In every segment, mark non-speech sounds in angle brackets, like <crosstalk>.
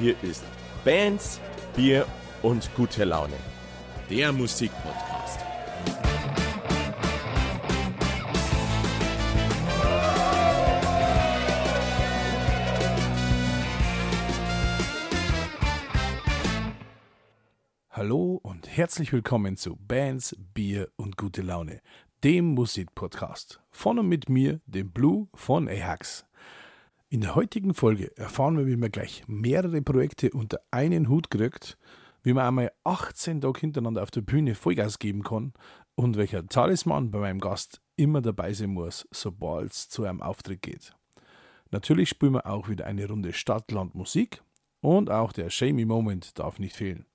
Hier ist Bands, Bier und gute Laune. Der Musikpodcast. Hallo und herzlich willkommen zu Bands, Bier und gute Laune, dem Musikpodcast. Von und mit mir, dem Blue von Ajax. In der heutigen Folge erfahren wir, wie man gleich mehrere Projekte unter einen Hut kriegt, wie man einmal 18 Tage hintereinander auf der Bühne Vollgas geben kann und welcher Talisman bei meinem Gast immer dabei sein muss, sobald es zu einem Auftritt geht. Natürlich spielen wir auch wieder eine Runde Stadt-Land Musik und auch der Shamey Moment darf nicht fehlen.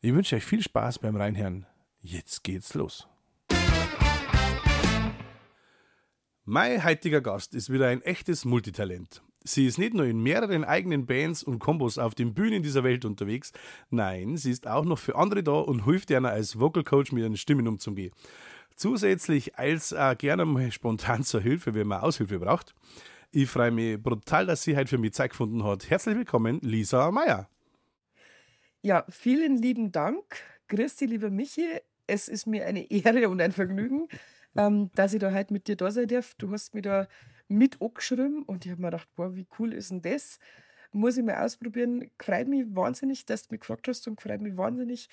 Ich wünsche euch viel Spaß beim Reinhören. Jetzt geht's los. Mein heutiger Gast ist wieder ein echtes Multitalent. Sie ist nicht nur in mehreren eigenen Bands und Kombos auf den Bühnen dieser Welt unterwegs, nein, sie ist auch noch für andere da und hilft ihnen als Vocal Coach mit ihren Stimmen umzugehen. Zusätzlich als auch gerne mal <laughs> spontan zur Hilfe, wenn man Aushilfe braucht. Ich freue mich brutal, dass sie heute für mich Zeit gefunden hat. Herzlich willkommen, Lisa Meyer. Ja, vielen lieben Dank. Christi, lieber Michi. Es ist mir eine Ehre und ein Vergnügen, ähm, dass ich da heute mit dir da sein darf. Du hast mich da mit angeschrieben und ich habe mir gedacht, boah, wie cool ist denn das? Muss ich mal ausprobieren. Freut mich wahnsinnig, dass du mich gefragt hast und freut mich wahnsinnig,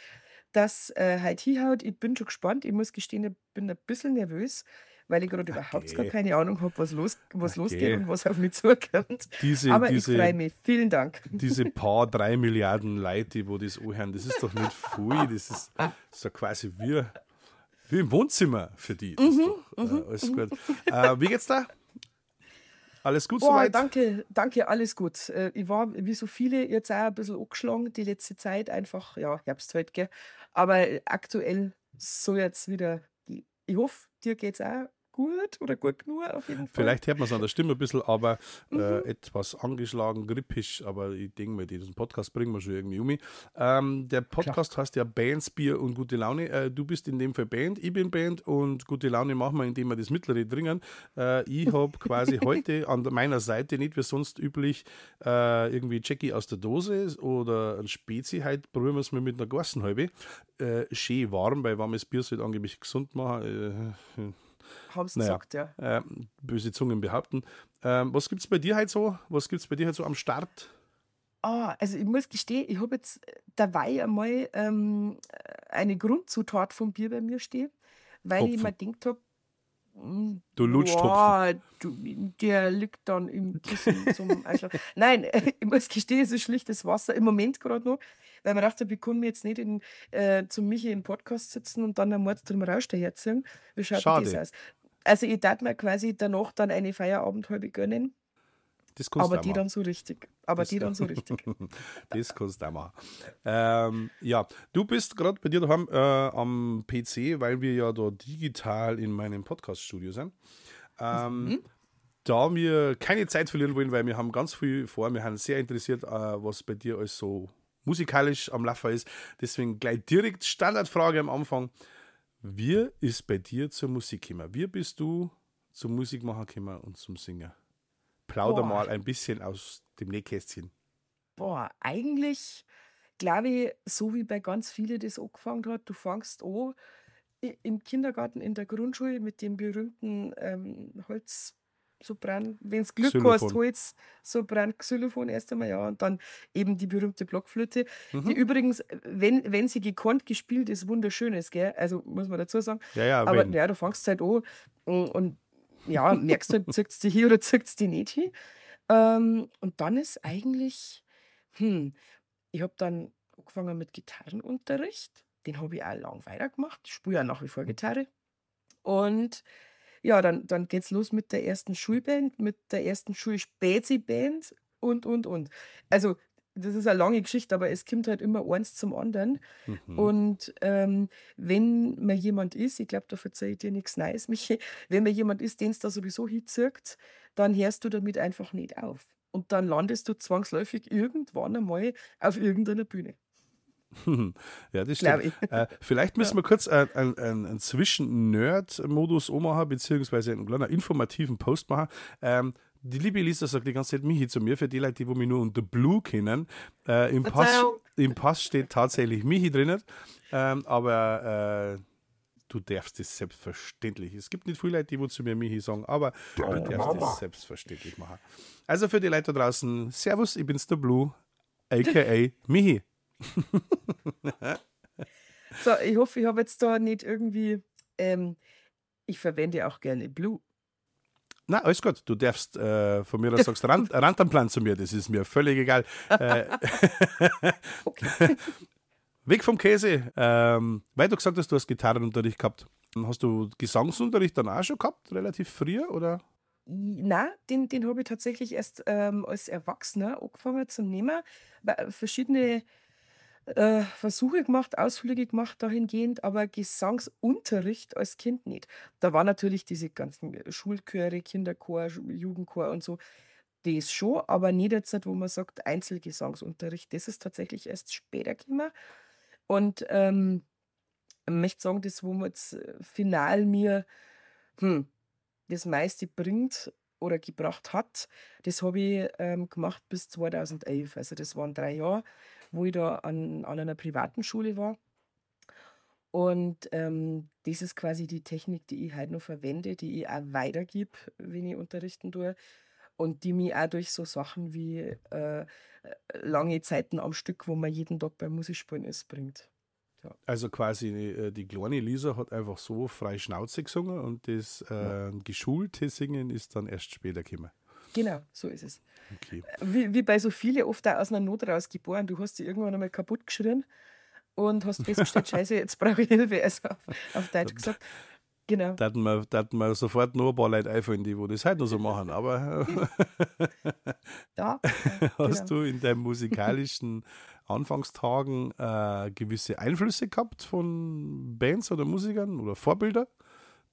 dass äh, heute hinhaut. Ich bin schon gespannt. Ich muss gestehen, ich bin ein bisschen nervös, weil ich gerade überhaupt gar keine Ahnung habe, was, los, was Okay. losgeht und was auf mich zukommt. Diese, Aber diese, ich freue mich. Vielen Dank. diese <laughs> paar drei Milliarden Leute, wo das anhören, das ist doch nicht viel. Das ist so quasi wie, wie im Wohnzimmer für die. Das ist doch, äh, alles gut. Äh, wie geht's da? Alles gut Boah, soweit? danke, danke, alles gut. Äh, Ich war wie so viele jetzt auch ein bisschen angeschlagen die letzte Zeit, einfach, ja, Herbst halt, gell. Aber äh, aktuell so jetzt wieder, ich hoffe, dir geht's auch gut oder gut genug auf jeden Fall. Vielleicht hört man es an der Stimme ein bisschen, aber äh, Mhm. etwas angeschlagen, grippisch, aber ich denke mal, diesen Podcast bringen wir schon irgendwie um. Ähm, der Podcast heißt ja Bands, Bier und gute Laune. Äh, du bist in dem Fall Band, ich bin Band und gute Laune machen wir, indem wir das mittlere dringen. Äh, ich habe <laughs> quasi heute an meiner Seite nicht wie sonst üblich äh, irgendwie Jackie aus der Dose oder ein Spezi. Heute probieren wir es mal mit einer Gassenhalbe. Äh, schön warm, weil warmes Bier sollte angeblich gesund machen. Äh, Haben sie naja. gesagt, ja. äh, böse Zungen behaupten. Ähm, was gibt es bei dir heute so? Was gibt es bei dir heute so am Start? Ah, also ich muss gestehen, ich habe jetzt dabei einmal ähm, eine Grundzutat vom Bier bei mir stehen, weil ich Hopfen. mir gedacht habe, Du lutscht der liegt dann im Kissen zum Einschlafen. <laughs> Nein, <laughs> ich muss gestehen, es ist schlichtes Wasser. Im Moment gerade noch, weil man dachte, kann mir jetzt nicht in, äh, zum Michi im Podcast sitzen und dann am Mord drum Rausch daherziehen. Wie schaut denn das Schade. aus? Also ich darf mir quasi danach dann eine Feierabendhalbe gönnen, Das kannst aber die dann so richtig. Aber Das- die dann so richtig. <laughs> Das kannst du auch. Ähm, ja, du bist gerade bei dir daheim äh, am PC, weil wir ja da digital in meinem Podcast-Studio sind. Ähm, Da wir keine Zeit verlieren wollen, weil wir haben ganz viel vor, wir sind sehr interessiert, äh, was bei dir alles so musikalisch am Laufen ist. Deswegen gleich direkt Standardfrage am Anfang. Wie ist bei dir zur Musik gekommen? Wie bist du zum Musikmachen gekommen und zum Singen? Plauder Boah. mal ein bisschen aus dem Nähkästchen. Boah, eigentlich glaube ich, so wie bei ganz vielen das angefangen hat, du fängst an im Kindergarten, in der Grundschule mit dem berühmten ähm, Holzsopran, wenn es Glück Xylophon. hast, Holz, Sopran, Xylophon erst einmal, ja, und dann eben die berühmte Blockflöte, Mhm. die übrigens, wenn, wenn sie gekonnt gespielt ist, wunderschön ist, gell? Also muss man dazu sagen. Ja, ja, Aber wenn. ja, du fängst halt an und, und ja, merkst halt, zückst die hier oder zückst die nicht hin. Ähm, und dann ist eigentlich, hm, ich habe dann angefangen mit Gitarrenunterricht. Den habe ich auch lang weitergemacht. Ich spiele ja nach wie vor Gitarre. Und ja, dann, dann geht es los mit der ersten Schulband, mit der ersten Schulspezi-Band und, und, und. Also, das ist eine lange Geschichte, aber es kommt halt immer eins zum anderen. Mhm. Und ähm, wenn man jemand ist, ich glaube, da verzeihe ich dir nichts Neues, <laughs> Michi, wenn man jemand ist, den es da sowieso hinzirkt, dann hörst du damit einfach nicht auf. Und dann landest du zwangsläufig irgendwann einmal auf irgendeiner Bühne. <laughs> ja, das stimmt. Äh, vielleicht müssen wir kurz einen ein, ein, Zwischen-Nerd-Modus ummachen, beziehungsweise einen kleinen informativen Post machen. Ähm, die liebe Lisa sagt die ganze Zeit Michi zu mir, für die Leute, die mich nur unter Blue kennen. Äh, im, Pass, Im Pass steht tatsächlich Michi drin, ähm, aber äh, du darfst es selbstverständlich. Es gibt nicht viele Leute, die zu mir Michi sagen, aber du darfst es selbstverständlich machen. Also für die Leute da draußen, Servus, ich bin's der Blue, aka Michi. <laughs> so, ich hoffe, ich habe jetzt da nicht irgendwie, ähm, ich verwende auch gerne Blue. Na, alles gut. Du darfst äh, von mir aus <laughs> sagst Rand, Randamplan zu mir, das ist mir völlig egal. <laughs> Äh, Weg vom Käse. Ähm, weil du gesagt hast, du hast Gitarrenunterricht gehabt. Hast du Gesangsunterricht dann auch schon gehabt, relativ früher, oder? Na, den, den habe ich tatsächlich erst ähm, als Erwachsener angefangen zu nehmen. Verschiedene äh, Versuche gemacht, Ausflüge gemacht dahingehend, aber Gesangsunterricht als Kind nicht. Da waren natürlich diese ganzen Schulchöre, Kinderchor, Jugendchor und so, das schon, aber nicht jetzt, wo man sagt, Einzelgesangsunterricht. Das ist tatsächlich erst später gekommen. Und ähm, ich möchte sagen, das, wo man jetzt äh, final mir hm, das meiste bringt oder gebracht hat, das habe ich ähm, gemacht bis 2011. Also das waren drei Jahre wo ich da an, an einer privaten Schule war. Und ähm, das ist quasi die Technik, die ich heute noch verwende, die ich auch weitergebe, wenn ich unterrichten tue. Und die mich auch durch so Sachen wie äh, lange Zeiten am Stück, wo man jeden Tag beim Musikspielen ist, bringt. Ja. Also quasi äh, die kleine Lisa hat einfach so frei Schnauze gesungen und das äh, ja. geschulte Singen ist dann erst später gekommen. Genau, so ist es. Okay. Wie, wie bei so vielen oft auch aus einer Not raus geboren. Du hast dich irgendwann einmal kaputt geschrien und hast festgestellt, <laughs> Scheiße, jetzt brauche ich Hilfe. Also auf, auf Deutsch gesagt. Genau. Da hatten wir, da hatten wir sofort noch ein paar Leute einfallen, die wo das heute noch so machen. Aber da, <laughs> hast genau. du in deinen musikalischen <laughs> Anfangstagen äh, gewisse Einflüsse gehabt von Bands oder Musikern oder Vorbilder,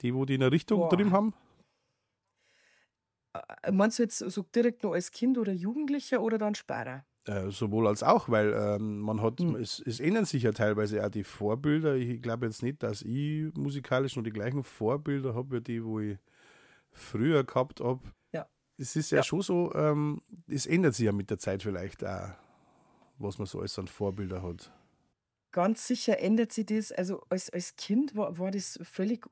die wo die in eine Richtung Boah. drin haben? Äh, meinst du jetzt so direkt noch als Kind oder Jugendlicher oder dann später? Äh, sowohl als auch, weil ähm, man hat, hm. es, es, ändern sich ja teilweise auch die Vorbilder. Ich glaube jetzt nicht, dass ich musikalisch noch die gleichen Vorbilder habe, wie die, wo ich früher gehabt habe. Ja. Es ist ja, ja. schon so, ähm, es ändert sich ja mit der Zeit vielleicht auch, was man so als an Vorbilder hat. Ganz sicher ändert sich das. Also als, als Kind war, war das völlig,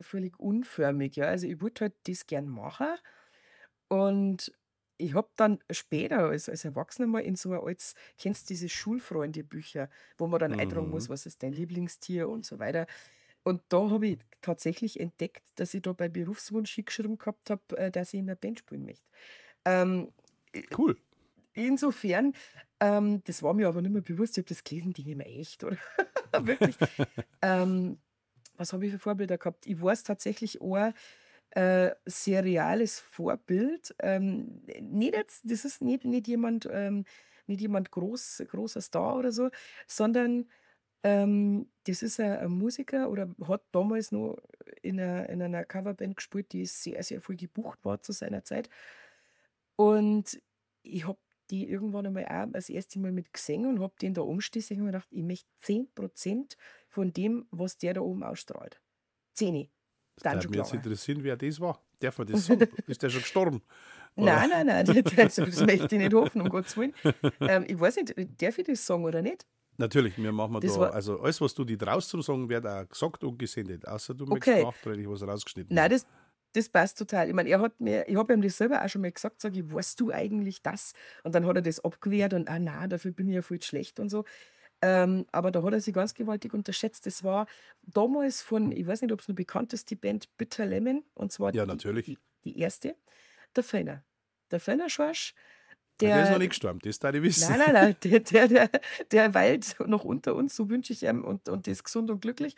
völlig unförmig. Ja? Also ich würde halt das gern machen und ich habe dann später als, als Erwachsener mal in so ein altes, kennst du diese Schulfreunde-Bücher, wo man dann eintragen muss, mhm. was ist dein Lieblingstier und so weiter. Und da habe ich tatsächlich entdeckt, dass ich da bei Berufswunsch geschrieben gehabt habe, äh, dass ich in der Band spielen möchte. Ähm, cool. Insofern, ähm, das war mir aber nicht mehr bewusst, ich habe das gelesen, die nehmen echt, oder? <laughs> Wirklich. <laughs> ähm, was habe ich für Vorbilder gehabt? Ich weiß tatsächlich auch, äh, sehr reales Vorbild. Ähm, nicht jetzt, das ist nicht, nicht jemand, ähm, nicht jemand groß, großer Star oder so, sondern ähm, das ist ein, ein, Musiker oder hat damals noch in einer, in einer Coverband gespielt, die sehr, sehr viel gebucht war zu seiner Zeit. Und ich habe die irgendwann einmal auch das erste Mal mit gesehen und habe den da umstehen und gedacht, ich möchte 10% von dem, was der da oben ausstrahlt. 10. Dann würde mich jetzt interessieren, wer das war. Darf man das sagen? <laughs> Ist der schon gestorben? Oder? Nein, nein, nein, das, das <laughs> möchte ich nicht hoffen, um Gottes Willen. Ähm, ich weiß nicht, darf ich das sagen oder nicht? Natürlich, wir machen das da, also alles, was du dir draus zu sagen, wird auch gesagt und gesendet, außer du okay. möchtest nachträglich was rausgeschnitten. Nein, das, das passt total. Ich meine, er hat mir, ich habe ihm das selber auch schon mal gesagt, sage ich, weißt du eigentlich das? Und dann hat er das abgewehrt und, ah nein, dafür bin ich ja voll schlecht und so. Ähm, aber da hat er sich ganz gewaltig unterschätzt. Das war damals von, ich weiß nicht, ob es noch bekannt ist, die Band Bitter Lemon. Und zwar ja, natürlich. Die, die erste, der Fenner. Der Fenner Schorsch. Der, der ist noch nicht gestorben, das da ich wissen. Nein, nein, nein, der, der, der, der weilt noch unter uns, so wünsche ich ihm und, und ist gesund und glücklich.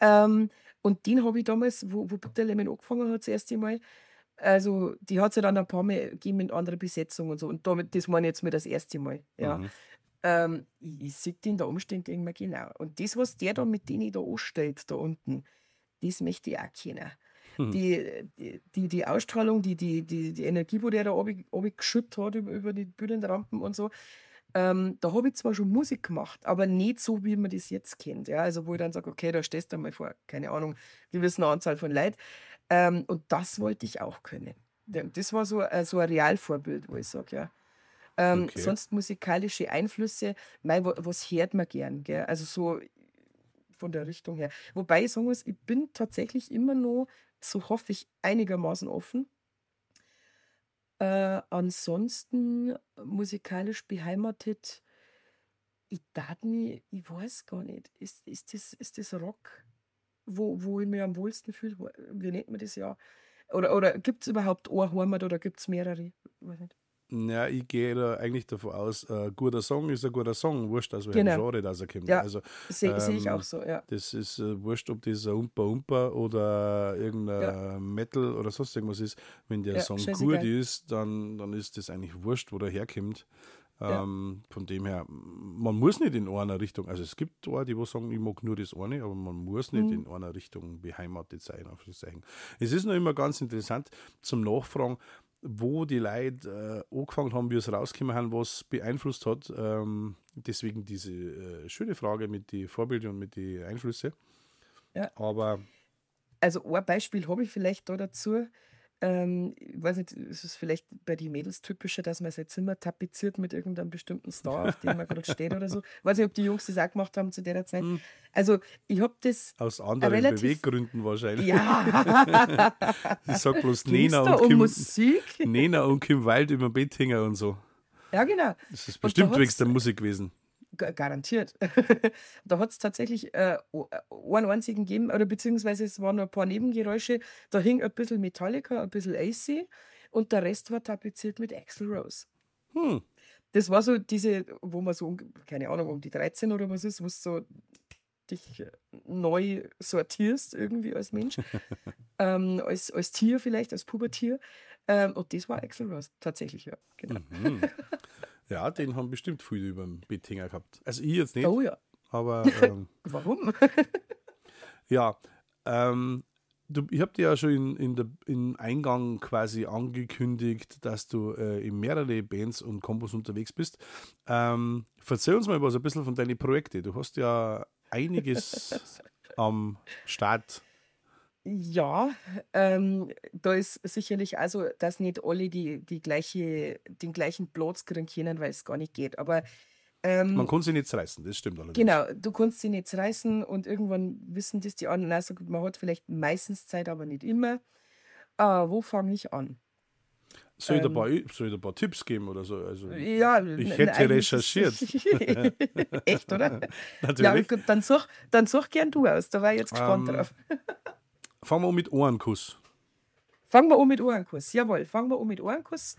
Ähm, und den habe ich damals, wo, wo Bitter Lemon angefangen hat, das erste Mal, also die hat es ja dann ein paar Mal gegeben mit anderer Besetzung und so. Und damit, das meine ich jetzt mir das erste Mal. Ja. Mhm. Ähm, ich, ich sehe den da umstehen, denke mir genau. Und das, was der da mit denen da anstellt, da unten, das möchte ich auch kennen. Hm. Die, die, die Ausstrahlung, die, die, die, die Energie, wo der da geschüttet hat über, über die Bühnenrampen und so, ähm, da habe ich zwar schon Musik gemacht, aber nicht so, wie man das jetzt kennt. Ja? Also, wo ich dann sage, okay, da stehst du mal vor, keine Ahnung, gewissen Anzahl von Leuten. Ähm, und das wollte ich auch können. Das war so, äh, so ein Realvorbild, wo ich sage, ja. Ähm, Okay. Sonst musikalische Einflüsse, mei, wa- was hört man gern, gell? Also so von der Richtung her. Wobei ich sagen muss, ich bin tatsächlich immer noch, so hoffe ich, einigermaßen offen. Äh, ansonsten musikalisch beheimatet, ich darf mich, ich weiß gar nicht, ist, ist, das, ist das Rock, wo, wo ich mich am wohlsten fühle? Wie nennt man das ja? Oder, oder gibt es überhaupt eine Heimat oder gibt es mehrere? Ich weiß nicht. Ja, ich gehe da eigentlich davon aus, ein guter Song ist ein guter Song, wurscht aus welchem Genau. Genre das er kommt. Ja. Also Sehe seh ich Ähm, auch so, ja. das ist äh, wurscht, ob das ein Umpa Umpa oder irgendein Ja. Metal oder sonst irgendwas ist. Wenn der Ja, Song gut ist, dann, dann ist das eigentlich wurscht, wo der herkommt. Ähm, Von dem her, man muss nicht in einer Richtung, also es gibt auch die, die sagen, ich mag nur das eine, aber man muss nicht Mhm. in einer Richtung beheimatet sein. Auf Es ist noch immer ganz interessant zum Nachfragen, wo die Leute äh, angefangen haben, wie es rausgekommen haben, was beeinflusst hat. Ähm, deswegen diese äh, schöne Frage mit den Vorbildern und mit den Einflüssen. Ja. Aber Also ein Beispiel habe ich vielleicht da dazu. Ähm, ich weiß nicht, ist es vielleicht bei den Mädels typischer, dass man sein Zimmer tapeziert mit irgendeinem bestimmten Star, auf dem man gerade <laughs> steht oder so. Weiß nicht, ob die Jungs das auch gemacht haben zu der Zeit. Hm. Also ich habe das, aus anderen relativ- Beweggründen wahrscheinlich. ja, <laughs> Ich sag bloß Ging's Nena da und, um Kim, Musik? Nena und Kim Wild über Bett hängen und so. Ja, genau. Das ist da bestimmt hat's- wegen der Musik gewesen. Ga- Garantiert. <laughs> da hat es tatsächlich äh, äh, einen einzigen gegeben, oder beziehungsweise es waren ein paar Nebengeräusche. Da hing ein bisschen Metallica, ein bisschen AC und der Rest war tapeziert mit Axl Rose. Hm. Das war so diese, wo man so, keine Ahnung, um die 13 oder was ist, wo du so dich äh, neu sortierst irgendwie als Mensch, <laughs> ähm, als, als Tier vielleicht, als Pubertier. Ähm, und das war Axl Rose, tatsächlich, ja. Genau. Mhm. <laughs> Ja, den haben bestimmt viele über dem Bett hängen gehabt. Also ich jetzt nicht, Oh ja, aber <laughs> ähm, warum? <laughs> ja. Ähm, du, ich habe dir ja schon in, in der, im Eingang quasi angekündigt, dass du äh, in mehrere Bands und Kombos unterwegs bist. Ähm, erzähl uns mal was ein bisschen von deinen Projekten. Du hast ja einiges <laughs> am Start. Ja, ähm, da ist sicherlich also, dass nicht alle die, die gleiche, den gleichen Platz kriegen können, weil es gar nicht geht. Aber ähm, Man kann sich nicht reißen, das stimmt allerdings. genau, du kannst sie nicht reißen und irgendwann wissen das die anderen. Also man hat vielleicht meistens Zeit, aber nicht immer. Ah, wo fange ich an? Soll, ich dir Ähm, ein paar, soll ich ein paar Tipps geben oder so? Also, Ja, Ich hätte recherchiert. <laughs> Echt, oder? <laughs> Ja, Natürlich. gut, dann such, dann such gern du aus. Da war ich jetzt gespannt Ähm, drauf. Fangen wir an mit Ohrenkuss. Fangen wir an mit Ohrenkuss. Jawohl, fangen wir an mit Ohrenkuss.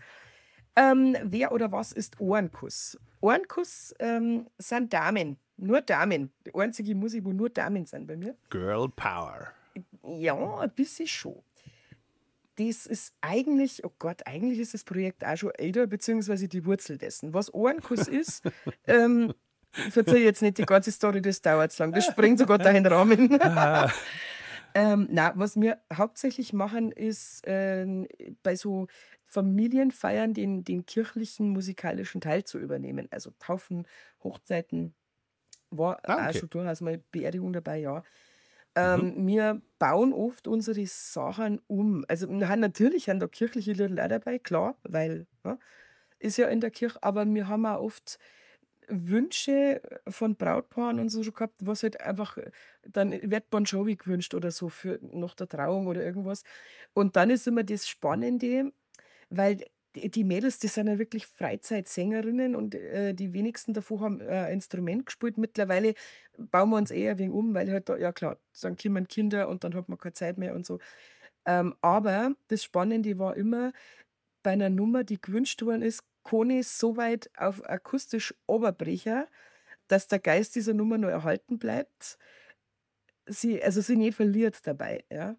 Ähm, wer oder was ist Ohrenkuss? Ohrenkuss ähm, sind Damen. Nur Damen. Die einzige Musik, wo nur Damen sind bei mir. Girl Power. Ja, ein bisschen schon. Das ist eigentlich, oh Gott, eigentlich ist das Projekt auch schon älter, beziehungsweise die Wurzel dessen. Was Ohrenkuss <laughs> ist, ähm, ich verzeihe jetzt nicht die ganze Story, das dauert zu lang. Das sprengt sogar deinen Rahmen. <laughs> <laughs> ähm, na, was wir hauptsächlich machen, ist ähm, bei so Familienfeiern den, den kirchlichen musikalischen Teil zu übernehmen. Also Taufen, Hochzeiten, war Ah, auch okay. schon durchaus mal Beerdigung dabei, ja. Ähm, Wir bauen oft unsere Sachen um. Also wir haben natürlich haben da kirchliche Lieder auch dabei, klar, weil ja, ist ja in der Kirche, aber wir haben auch oft Wünsche von Brautpaaren und so schon gehabt, was halt einfach, dann wird Bon Jovi gewünscht oder so für nach der Trauung oder irgendwas. Und dann ist immer das Spannende, weil die Mädels, die sind ja wirklich Freizeitsängerinnen und äh, die wenigsten davon haben äh, ein Instrument gespielt. Mittlerweile bauen wir uns eher wenig um, weil halt da, ja klar, dann kommen Kinder und dann hat man keine Zeit mehr und so. Ähm, aber das Spannende war immer bei einer Nummer, die gewünscht worden ist, Kone so weit auf akustisch Oberbrecher, dass der Geist dieser Nummer nur erhalten bleibt, sie, also sie nicht verliert dabei, ja.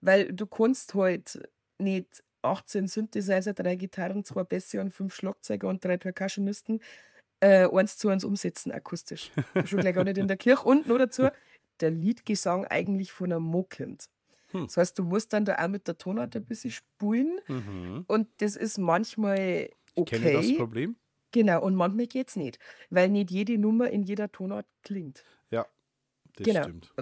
Weil du kannst halt nicht 18 Synthesizer, drei Gitarren, zwei Bässe und fünf Schlagzeuger und drei Percussionisten äh, eins zu eins umsetzen akustisch. Schon gleich gar nicht in der Kirche. Und nur dazu, der Liedgesang eigentlich von einem Mo kommt. Hm. Das heißt, du musst dann da auch mit der Tonart ein bisschen spulen Mhm. und das ist manchmal okay. Kenne das Problem? Genau, und manchmal geht es nicht, weil nicht jede Nummer in jeder Tonart klingt. Ja, das Genau. stimmt.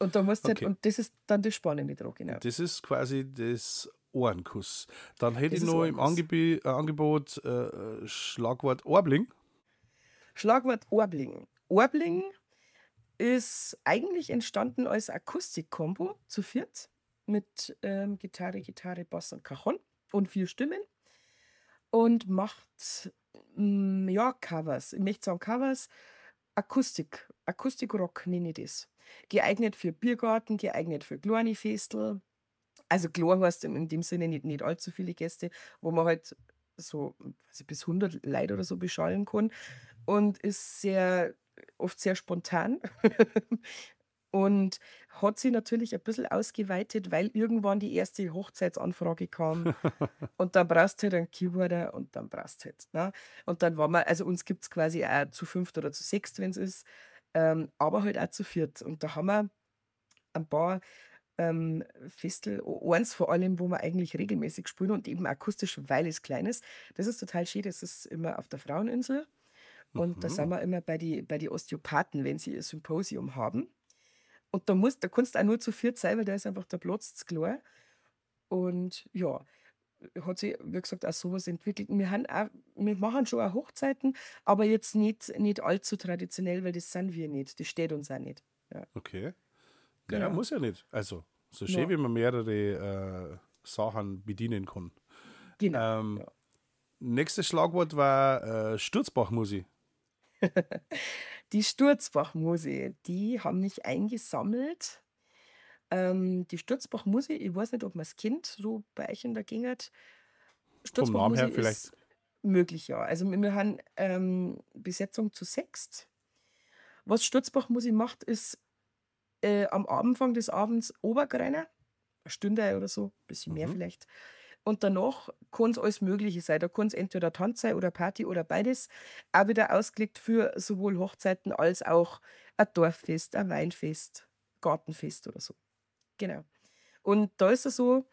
Und da musst Okay. halt, und das ist dann das Spannende dran, genau. Das ist quasi das Ohrenkuss. Dann hätte Das ich noch im Ohrenkuss. Angebe äh, Angebot äh, Schlagwort Orbling. Schlagwort Orbling. Orbling ist eigentlich entstanden als Akustikkombo zu viert mit ähm, Gitarre, Gitarre, Bass und Cajon und vier Stimmen und macht mm, ja Covers. Ich möchte sagen Covers, Akustik, Akustikrock nenne ich das. Geeignet für Biergarten, geeignet für kleine Festel. Also klar heißt in dem Sinne nicht, nicht allzu viele Gäste, wo man halt so ich, bis 100 Leute oder so beschallen kann und ist sehr oft sehr spontan <laughs> und hat sich natürlich ein bisschen ausgeweitet, weil irgendwann die erste Hochzeitsanfrage kam <laughs> und dann brauchst du halt einen Keyboarder und dann brauchst du halt. Ne? Und dann waren wir, also uns gibt es quasi auch zu fünft oder zu sechst, wenn es ist, ähm, aber halt auch zu viert. Und da haben wir ein paar ähm, Festel, eins vor allem, wo wir eigentlich regelmäßig spielen und eben akustisch, weil es klein ist. Das ist total schön, das ist immer auf der Fraueninsel. Und da sind wir immer bei die, bei die Osteopathen, wenn sie ihr Symposium haben. Und da, musst, da kannst du auch nur zu viert sein, weil da ist einfach der Platz zu klein. Und ja, hat sich, wie gesagt, auch sowas entwickelt. Wir, haben auch, wir machen schon auch Hochzeiten, aber jetzt nicht, nicht allzu traditionell, weil das sind wir nicht. Das steht uns auch nicht. Ja. Okay. Ja, Genau. muss ja nicht. Also, so Ja. schön, wie man mehrere äh, Sachen bedienen kann. Genau. Ähm, ja. Nächstes Schlagwort war äh, Sturzbachmusik. <laughs> Die Sturzbachmuse, die haben mich eingesammelt. Ähm, die Sturzbachmuse, ich weiß nicht, ob man es kennt, so bei euch in der Gegend. Vom Namen her vielleicht. ist möglich, ja. Also wir haben ähm, Besetzung zu sechst. Was Sturzbachmuse macht, ist äh, am Anfang des Abends Obergreiner, eine Stunde oder so, ein bisschen mehr Mhm. vielleicht. Und danach kann es alles Mögliche sein. Da kann es entweder Tanz sein oder Party oder beides. Auch wieder ausgelegt für sowohl Hochzeiten als auch ein Dorffest, ein Weinfest, Gartenfest oder so. Genau. Und da ist es so,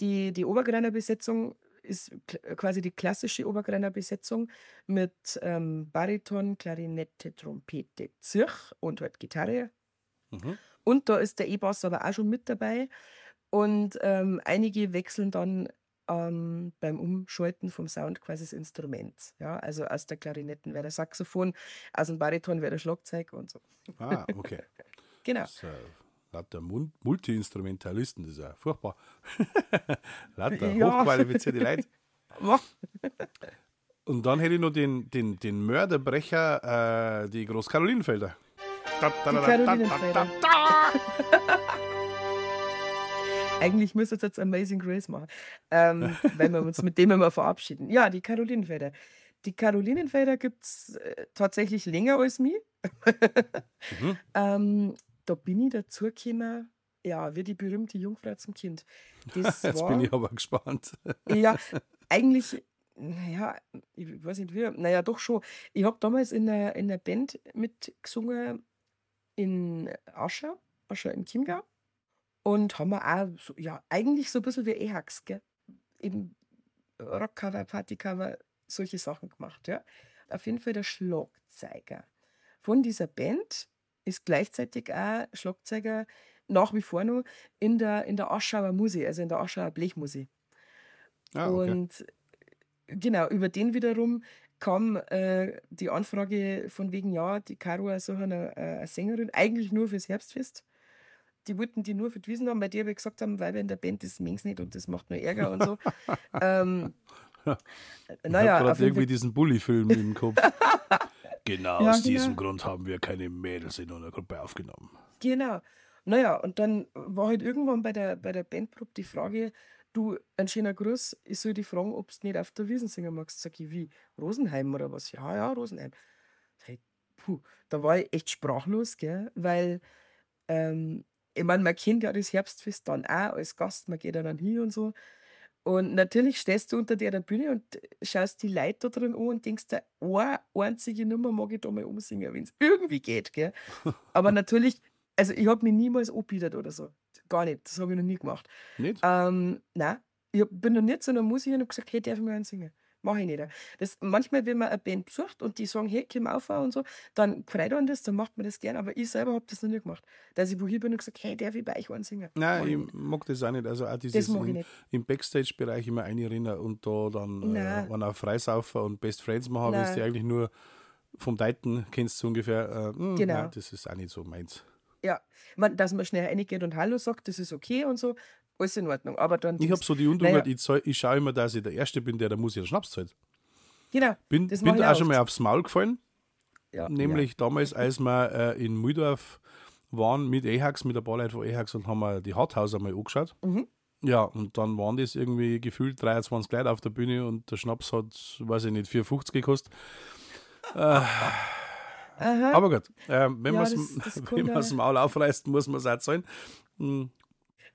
die, die Obergreiner Besetzung ist quasi die klassische Obergreiner Besetzung mit ähm, Bariton, Klarinette, Trompete, Zirch und halt Gitarre. Mhm. Und da ist der E-Bass aber auch schon mit dabei. Und ähm, einige wechseln dann ähm, beim Umschalten vom Sound quasi das Instrument. Ja, also aus der Klarinetten wäre der Saxophon, aus dem Bariton wäre der Schlagzeug und so. Ah, okay. <laughs> Genau. Das äh, lauter Multi-Instrumentalisten, das ist ja furchtbar. <laughs> lauter Ja. hochqualifizierte Leute. <laughs> Und dann hätte ich noch den, den, den Mörderbrecher, äh, die Großkarolinenfelder. Da, da, Die da, da, Karolinenfelder. Eigentlich müsste es jetzt Amazing Grace machen, ähm, weil wir uns mit dem immer verabschieden. Ja, die Karolinenfelder. Die Karolinenfelder gibt es äh, tatsächlich länger als mich. Mhm. <laughs> ähm, da bin ich dazu gekommen, ja, wie die berühmte Jungfrau zum Kind. Das <laughs> Jetzt war, bin ich aber gespannt. <laughs> Ja, eigentlich, naja, ich weiß nicht wie, naja, doch schon. Ich habe damals in der, in der Band mitgesungen in Aschau, Aschau im Chiemgau. Und haben wir auch, so, ja, eigentlich so ein bisschen wie EHAX, gell? Eben Rockcover, Partycover, solche Sachen gemacht, ja. Auf jeden Fall der Schlagzeuger von dieser Band ist gleichzeitig auch Schlagzeuger nach wie vor noch in der, in der Aschauer Musik, also in der Aschauer Blechmusik. Ah, okay. Und genau, über den wiederum kam äh, die Anfrage von wegen, ja, die Caro so eine, äh, eine Sängerin, eigentlich nur fürs Herbstfest. Die wollten die nur für die Wiesen haben, weil die aber gesagt haben, weil wir in der Band das mengs nicht und das macht nur Ärger und so. <laughs> ähm, Ich naja, habe irgendwie diesen Bully-Film im Kopf. <laughs> genau Ja, aus genau. diesem Grund haben wir keine Mädels in einer Gruppe aufgenommen. genau. Naja, und dann war halt irgendwann bei der, bei der Bandprobe die Frage, du, ein schöner Gruß, ich soll dich fragen, ob du nicht auf der Wiesen singen magst. Sag ich, wie, Rosenheim oder was? Ja, ja, Rosenheim. Puh, da war ich echt sprachlos, gell, weil, ähm, ich meine, man kennt ja das Herbstfest dann auch als Gast, man geht ja dann hin und so. Und natürlich stehst du unter der, Bühne und schaust die Leute da drin an und denkst dir, eine einzige Nummer mag ich da mal umsingen, wenn es irgendwie geht. Gell? <laughs> Aber natürlich, also ich habe mich niemals anbietet oder so. Gar nicht, das habe ich noch nie gemacht. Nicht? Ähm, nein, ich bin noch nicht zu einer Musikerin und habe gesagt, hey, darf ich mal einen singen? Mache ich nicht. Das, manchmal, wenn man eine Band besucht und die sagen, hey, komm auf und so, dann freut man das, dann macht man das gern, aber ich selber habe das noch nicht gemacht. Dass ich wo hier bin und gesagt, hey, darf ich bei euch einen singen? Nein, ich nicht. mag das auch nicht. Also auch dieses ich im, Backstage-Bereich immer einrennen und da dann äh, einen auf Freisaufer und Best Friends machen, wenn Nein. du eigentlich nur vom Deiten kennst, so ungefähr. Äh, mh, Genau. Nein, das ist auch nicht so meins. Ja, man, dass man schnell reingeht und Hallo sagt, das ist okay und so, alles in Ordnung. Aber dann. Ich habe so die Undummheit, Naja. ich, zahl- ich schaue immer, dass ich der Erste bin, der der Musik den Schnaps zahlt. Genau. Bin, Das bin ich da auch schon mal aufs Maul gefallen. Ja, Nämlich damals, als wir äh, in Mühldorf waren mit EHAX, mit ein paar Leuten von EHAX und haben wir die Harthauser mal angeschaut. Mhm. Ja, und dann waren das irgendwie gefühlt 23 Leute auf der Bühne und der Schnaps hat, weiß ich nicht, 4,50 gekostet. Aha. Aber gut, äh, wenn Ja, man es da- Maul aufreißt, muss man es auch zahlen. Hm,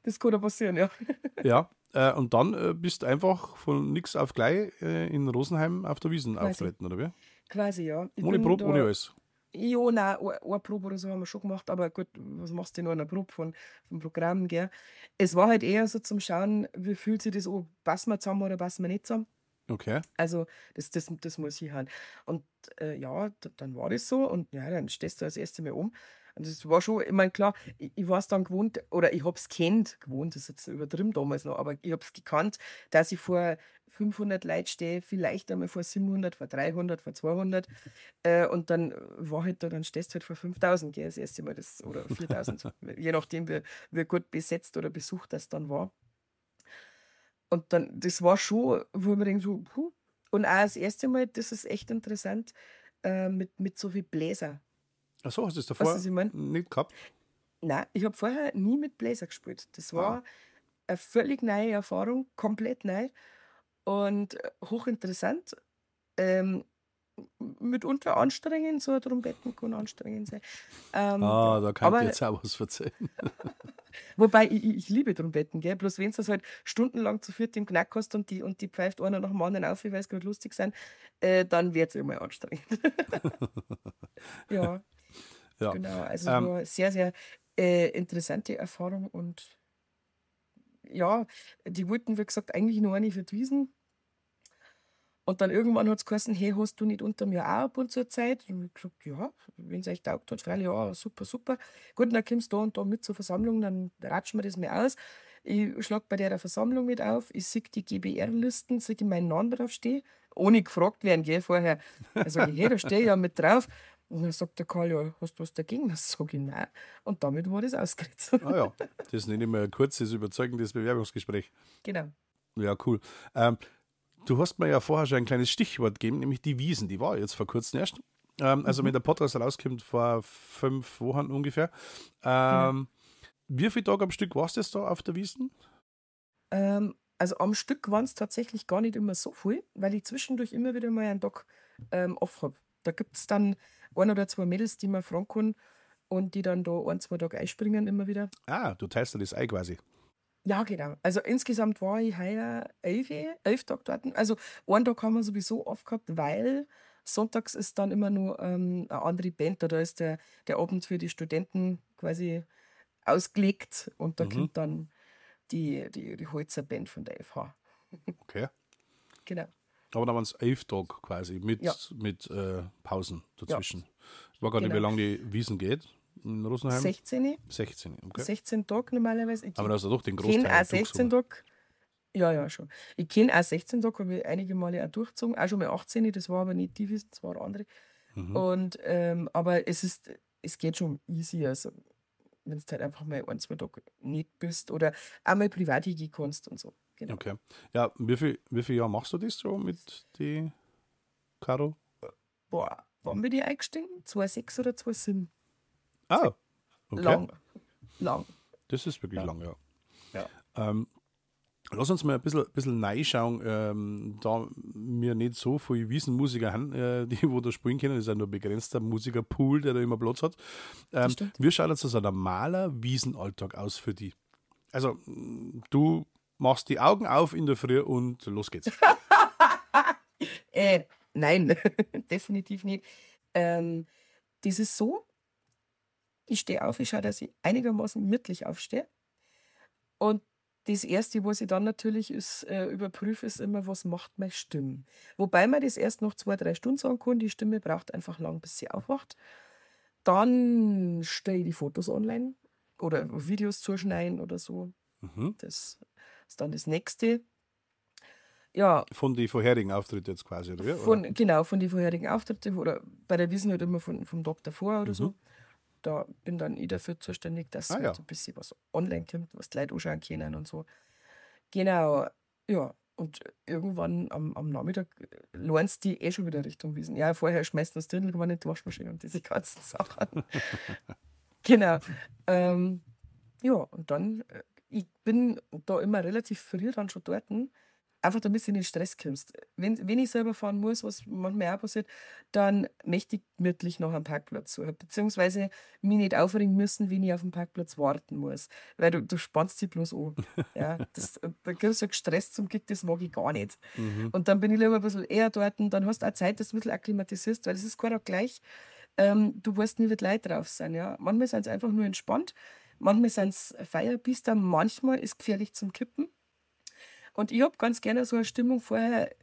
das kann da passieren, ja. <laughs> ja, äh, und dann äh, bist du einfach von nix auf gleich äh, in Rosenheim auf der Wiesen auftreten, oder wie? Quasi, ja. Ich Ohne Probe, ohne alles. Ja, nein, eine Probe oder so haben wir schon gemacht, aber gut, was machst du denn noch in einer Probe von, vom Programm, gell? Es war halt eher so zum Schauen, wie fühlt sich das an, passen wir zusammen oder passen wir nicht zusammen. Okay. Also, das, das, das muss ich haben. Und äh, ja, dann war das so und ja, dann stehst du das erste Mal um. Und das war schon, ich meine, klar, ich, ich war es dann gewohnt, oder ich habe es kennt, gewohnt ist jetzt übertrieben damals noch, aber ich habe es gekannt, dass ich vor 500 Leuten stehe, vielleicht einmal vor 700, vor 300, vor 200. Äh, und dann war halt da, dann stehst du halt vor 5000, gell, das erste Mal, das, oder <laughs> 4000, je nachdem, wie, wie gut besetzt oder besucht das dann war. Und dann, das war schon, wo ich mir denke, so, puh. Und auch das erste Mal, das ist echt interessant, äh, mit, mit so viel Bläser. Achso, hast du Weißt davor du, was ich mein? nicht gehabt? Nein, ich habe vorher nie mit Bläser gespielt. Das war Ah. eine völlig neue Erfahrung, komplett neu und hochinteressant. Ähm, mitunter anstrengend, so ein Trompetten kann anstrengend sein. Ähm, Ah, da kann aber- ich jetzt auch was erzählen. <laughs> Wobei, ich, ich ich liebe Trompeten, gell? bloß wenn du das halt stundenlang zu viert im Knack hast und die, und die pfeift einer nach dem anderen auf, weil es gerade lustig sind, äh, dann wird es immer anstrengend. <laughs> ja, Ja. genau. Also Ähm, sehr, sehr äh, interessante Erfahrung und ja, die wollten, wie gesagt, eigentlich nur eine für die Wiesen. Und dann irgendwann hat es geheißen, hey, hast du nicht unter mir auch ab und zur Zeit? Und ich gesagt, ja, wenn es euch taugt hat, freilich, ja, super, super. Gut, dann kommst du da und da mit zur Versammlung, dann ratschen wir das mal aus. Ich schlage bei der Versammlung mit auf, ich sehe die GBR-Listen, sehe meinen Namen draufstehen, ohne gefragt werden, gell, vorher. Ich, hey, da stehe ich ja mit drauf. Und dann sagt der Karl, ja, hast du was dagegen? Das sage ich, nein. Und damit war das ausgeritzt. Ah ja, das nenne ich mal ein kurzes, überzeugendes Bewerbungsgespräch. genau. Ja, cool. Ähm, du hast mir ja vorher schon ein kleines Stichwort gegeben, nämlich die Wiesen. Die war jetzt vor kurzem erst. Ähm, also, wenn der Podcast rauskommt, vor fünf Wochen ungefähr. Ähm, Wie viele Tage am Stück warst du jetzt da auf der Wiesen? Ähm, also am Stück waren es tatsächlich gar nicht immer so viel, weil ich zwischendurch immer wieder mal einen Tag ähm, off habe. Da gibt es dann ein oder zwei Mädels, die mir fragen können und die dann da ein, zwei Tage einspringen immer wieder. Ah, du teilst dir das Ei quasi. Ja, genau. Also insgesamt war ich heuer elf, elf Tage dort. Also einen Tag haben wir sowieso oft gehabt, weil sonntags ist dann immer nur ähm, eine andere Band. Da ist der, der Abend für die Studenten quasi ausgelegt und da Mhm. kommt dann die, die, die Holzer Band von der FH. Okay. Genau. Aber dann waren es elf Tage quasi mit, Ja. mit äh, Pausen dazwischen. Ich weiß gar nicht, Genau. wie lange die Wiesen geht in Rosenheim. 16, 16, okay. 16 Tage normalerweise. Ich Aber da hast du doch den kenne Großteil auch 16 Tage. Ja, ja, schon. Ich kenne auch 16 Tage, habe ich einige Male auch durchgezogen. Auch schon mal 18, das war aber nicht die Wiesen, das waren andere. Mhm. Und, ähm, aber es ist, es geht schon easy. Also, wenn du halt einfach mal ein, zwei Tage nicht bist oder einmal privat hingehen kannst und so. Genau. Okay. Ja, wie viel, wie viel Jahre machst du das so mit die Caro? Boah, wann bin ich eingestiegen? 2,6 oder 2,7? Ah, okay. Lang. Lang. Das ist wirklich Ja. lang, ja. Ja. Ähm, lass uns mal ein bisschen, bisschen reinschauen, ähm, da wir nicht so viele Wiesenmusiker haben, äh, die wo da spielen können, das ist ja nur ein begrenzter Musikerpool, der da immer Platz hat. Ähm, wie schaut jetzt so ein normaler Wiesenalltag aus für die? Also, du machst die Augen auf in der Früh und los geht's. <laughs> Äh, nein, <laughs> definitiv nicht. Ähm, das ist so, ich stehe auf, ich schaue, dass ich einigermaßen gemütlich aufstehe. Und das Erste, was ich dann natürlich ist, äh, überprüfe, ist immer, was macht meine Stimme. Wobei man das erst noch zwei, drei Stunden sagen kann. Die Stimme braucht einfach lang, bis sie aufwacht. Dann stelle ich die Fotos online oder Videos zuschneiden oder so. Mhm. Das ist dann das Nächste. Ja, Von den vorherigen Auftritten jetzt quasi, oder? von, genau, von den vorherigen Auftritten oder bei der Wiesen halt immer von, vom Tag davor oder Mhm. so. Da bin dann ich dafür zuständig, dass Ah, halt ja. ein bisschen was online kommt, was die Leute anschauen können und so. Genau, ja. Und irgendwann am, am Nachmittag lernst die eh schon wieder Richtung Wiesen. Ja, vorher schmeißt das Dirndl in die Waschmaschine und diese ganzen <laughs> Sachen. <laughs> genau. Ähm, ja, und dann, äh, ich bin da immer relativ früh dann schon dort, einfach damit du in den Stress kommst. Wenn, wenn ich selber fahren muss, was manchmal auch passiert, dann möchte ich gemütlich noch am Parkplatz suchen, beziehungsweise mich nicht aufregen müssen, wenn ich auf dem Parkplatz warten muss, weil du, du spannst dich bloß an. <laughs> Ja, das, da kriegst du gestresst zum Gig, das mag ich gar nicht. Mhm. Und dann bin ich lieber ein bisschen eher dort und dann hast du auch Zeit, dass du ein bisschen akklimatisierst, weil es ist gar auch gleich. Ähm, du weißt nie, wie die Leute drauf sind. Ja. Manchmal sind es einfach nur entspannt, manchmal sind es Feierbiester, manchmal ist gefährlich zum Kippen. Und ich habe ganz gerne so eine Stimmung vorher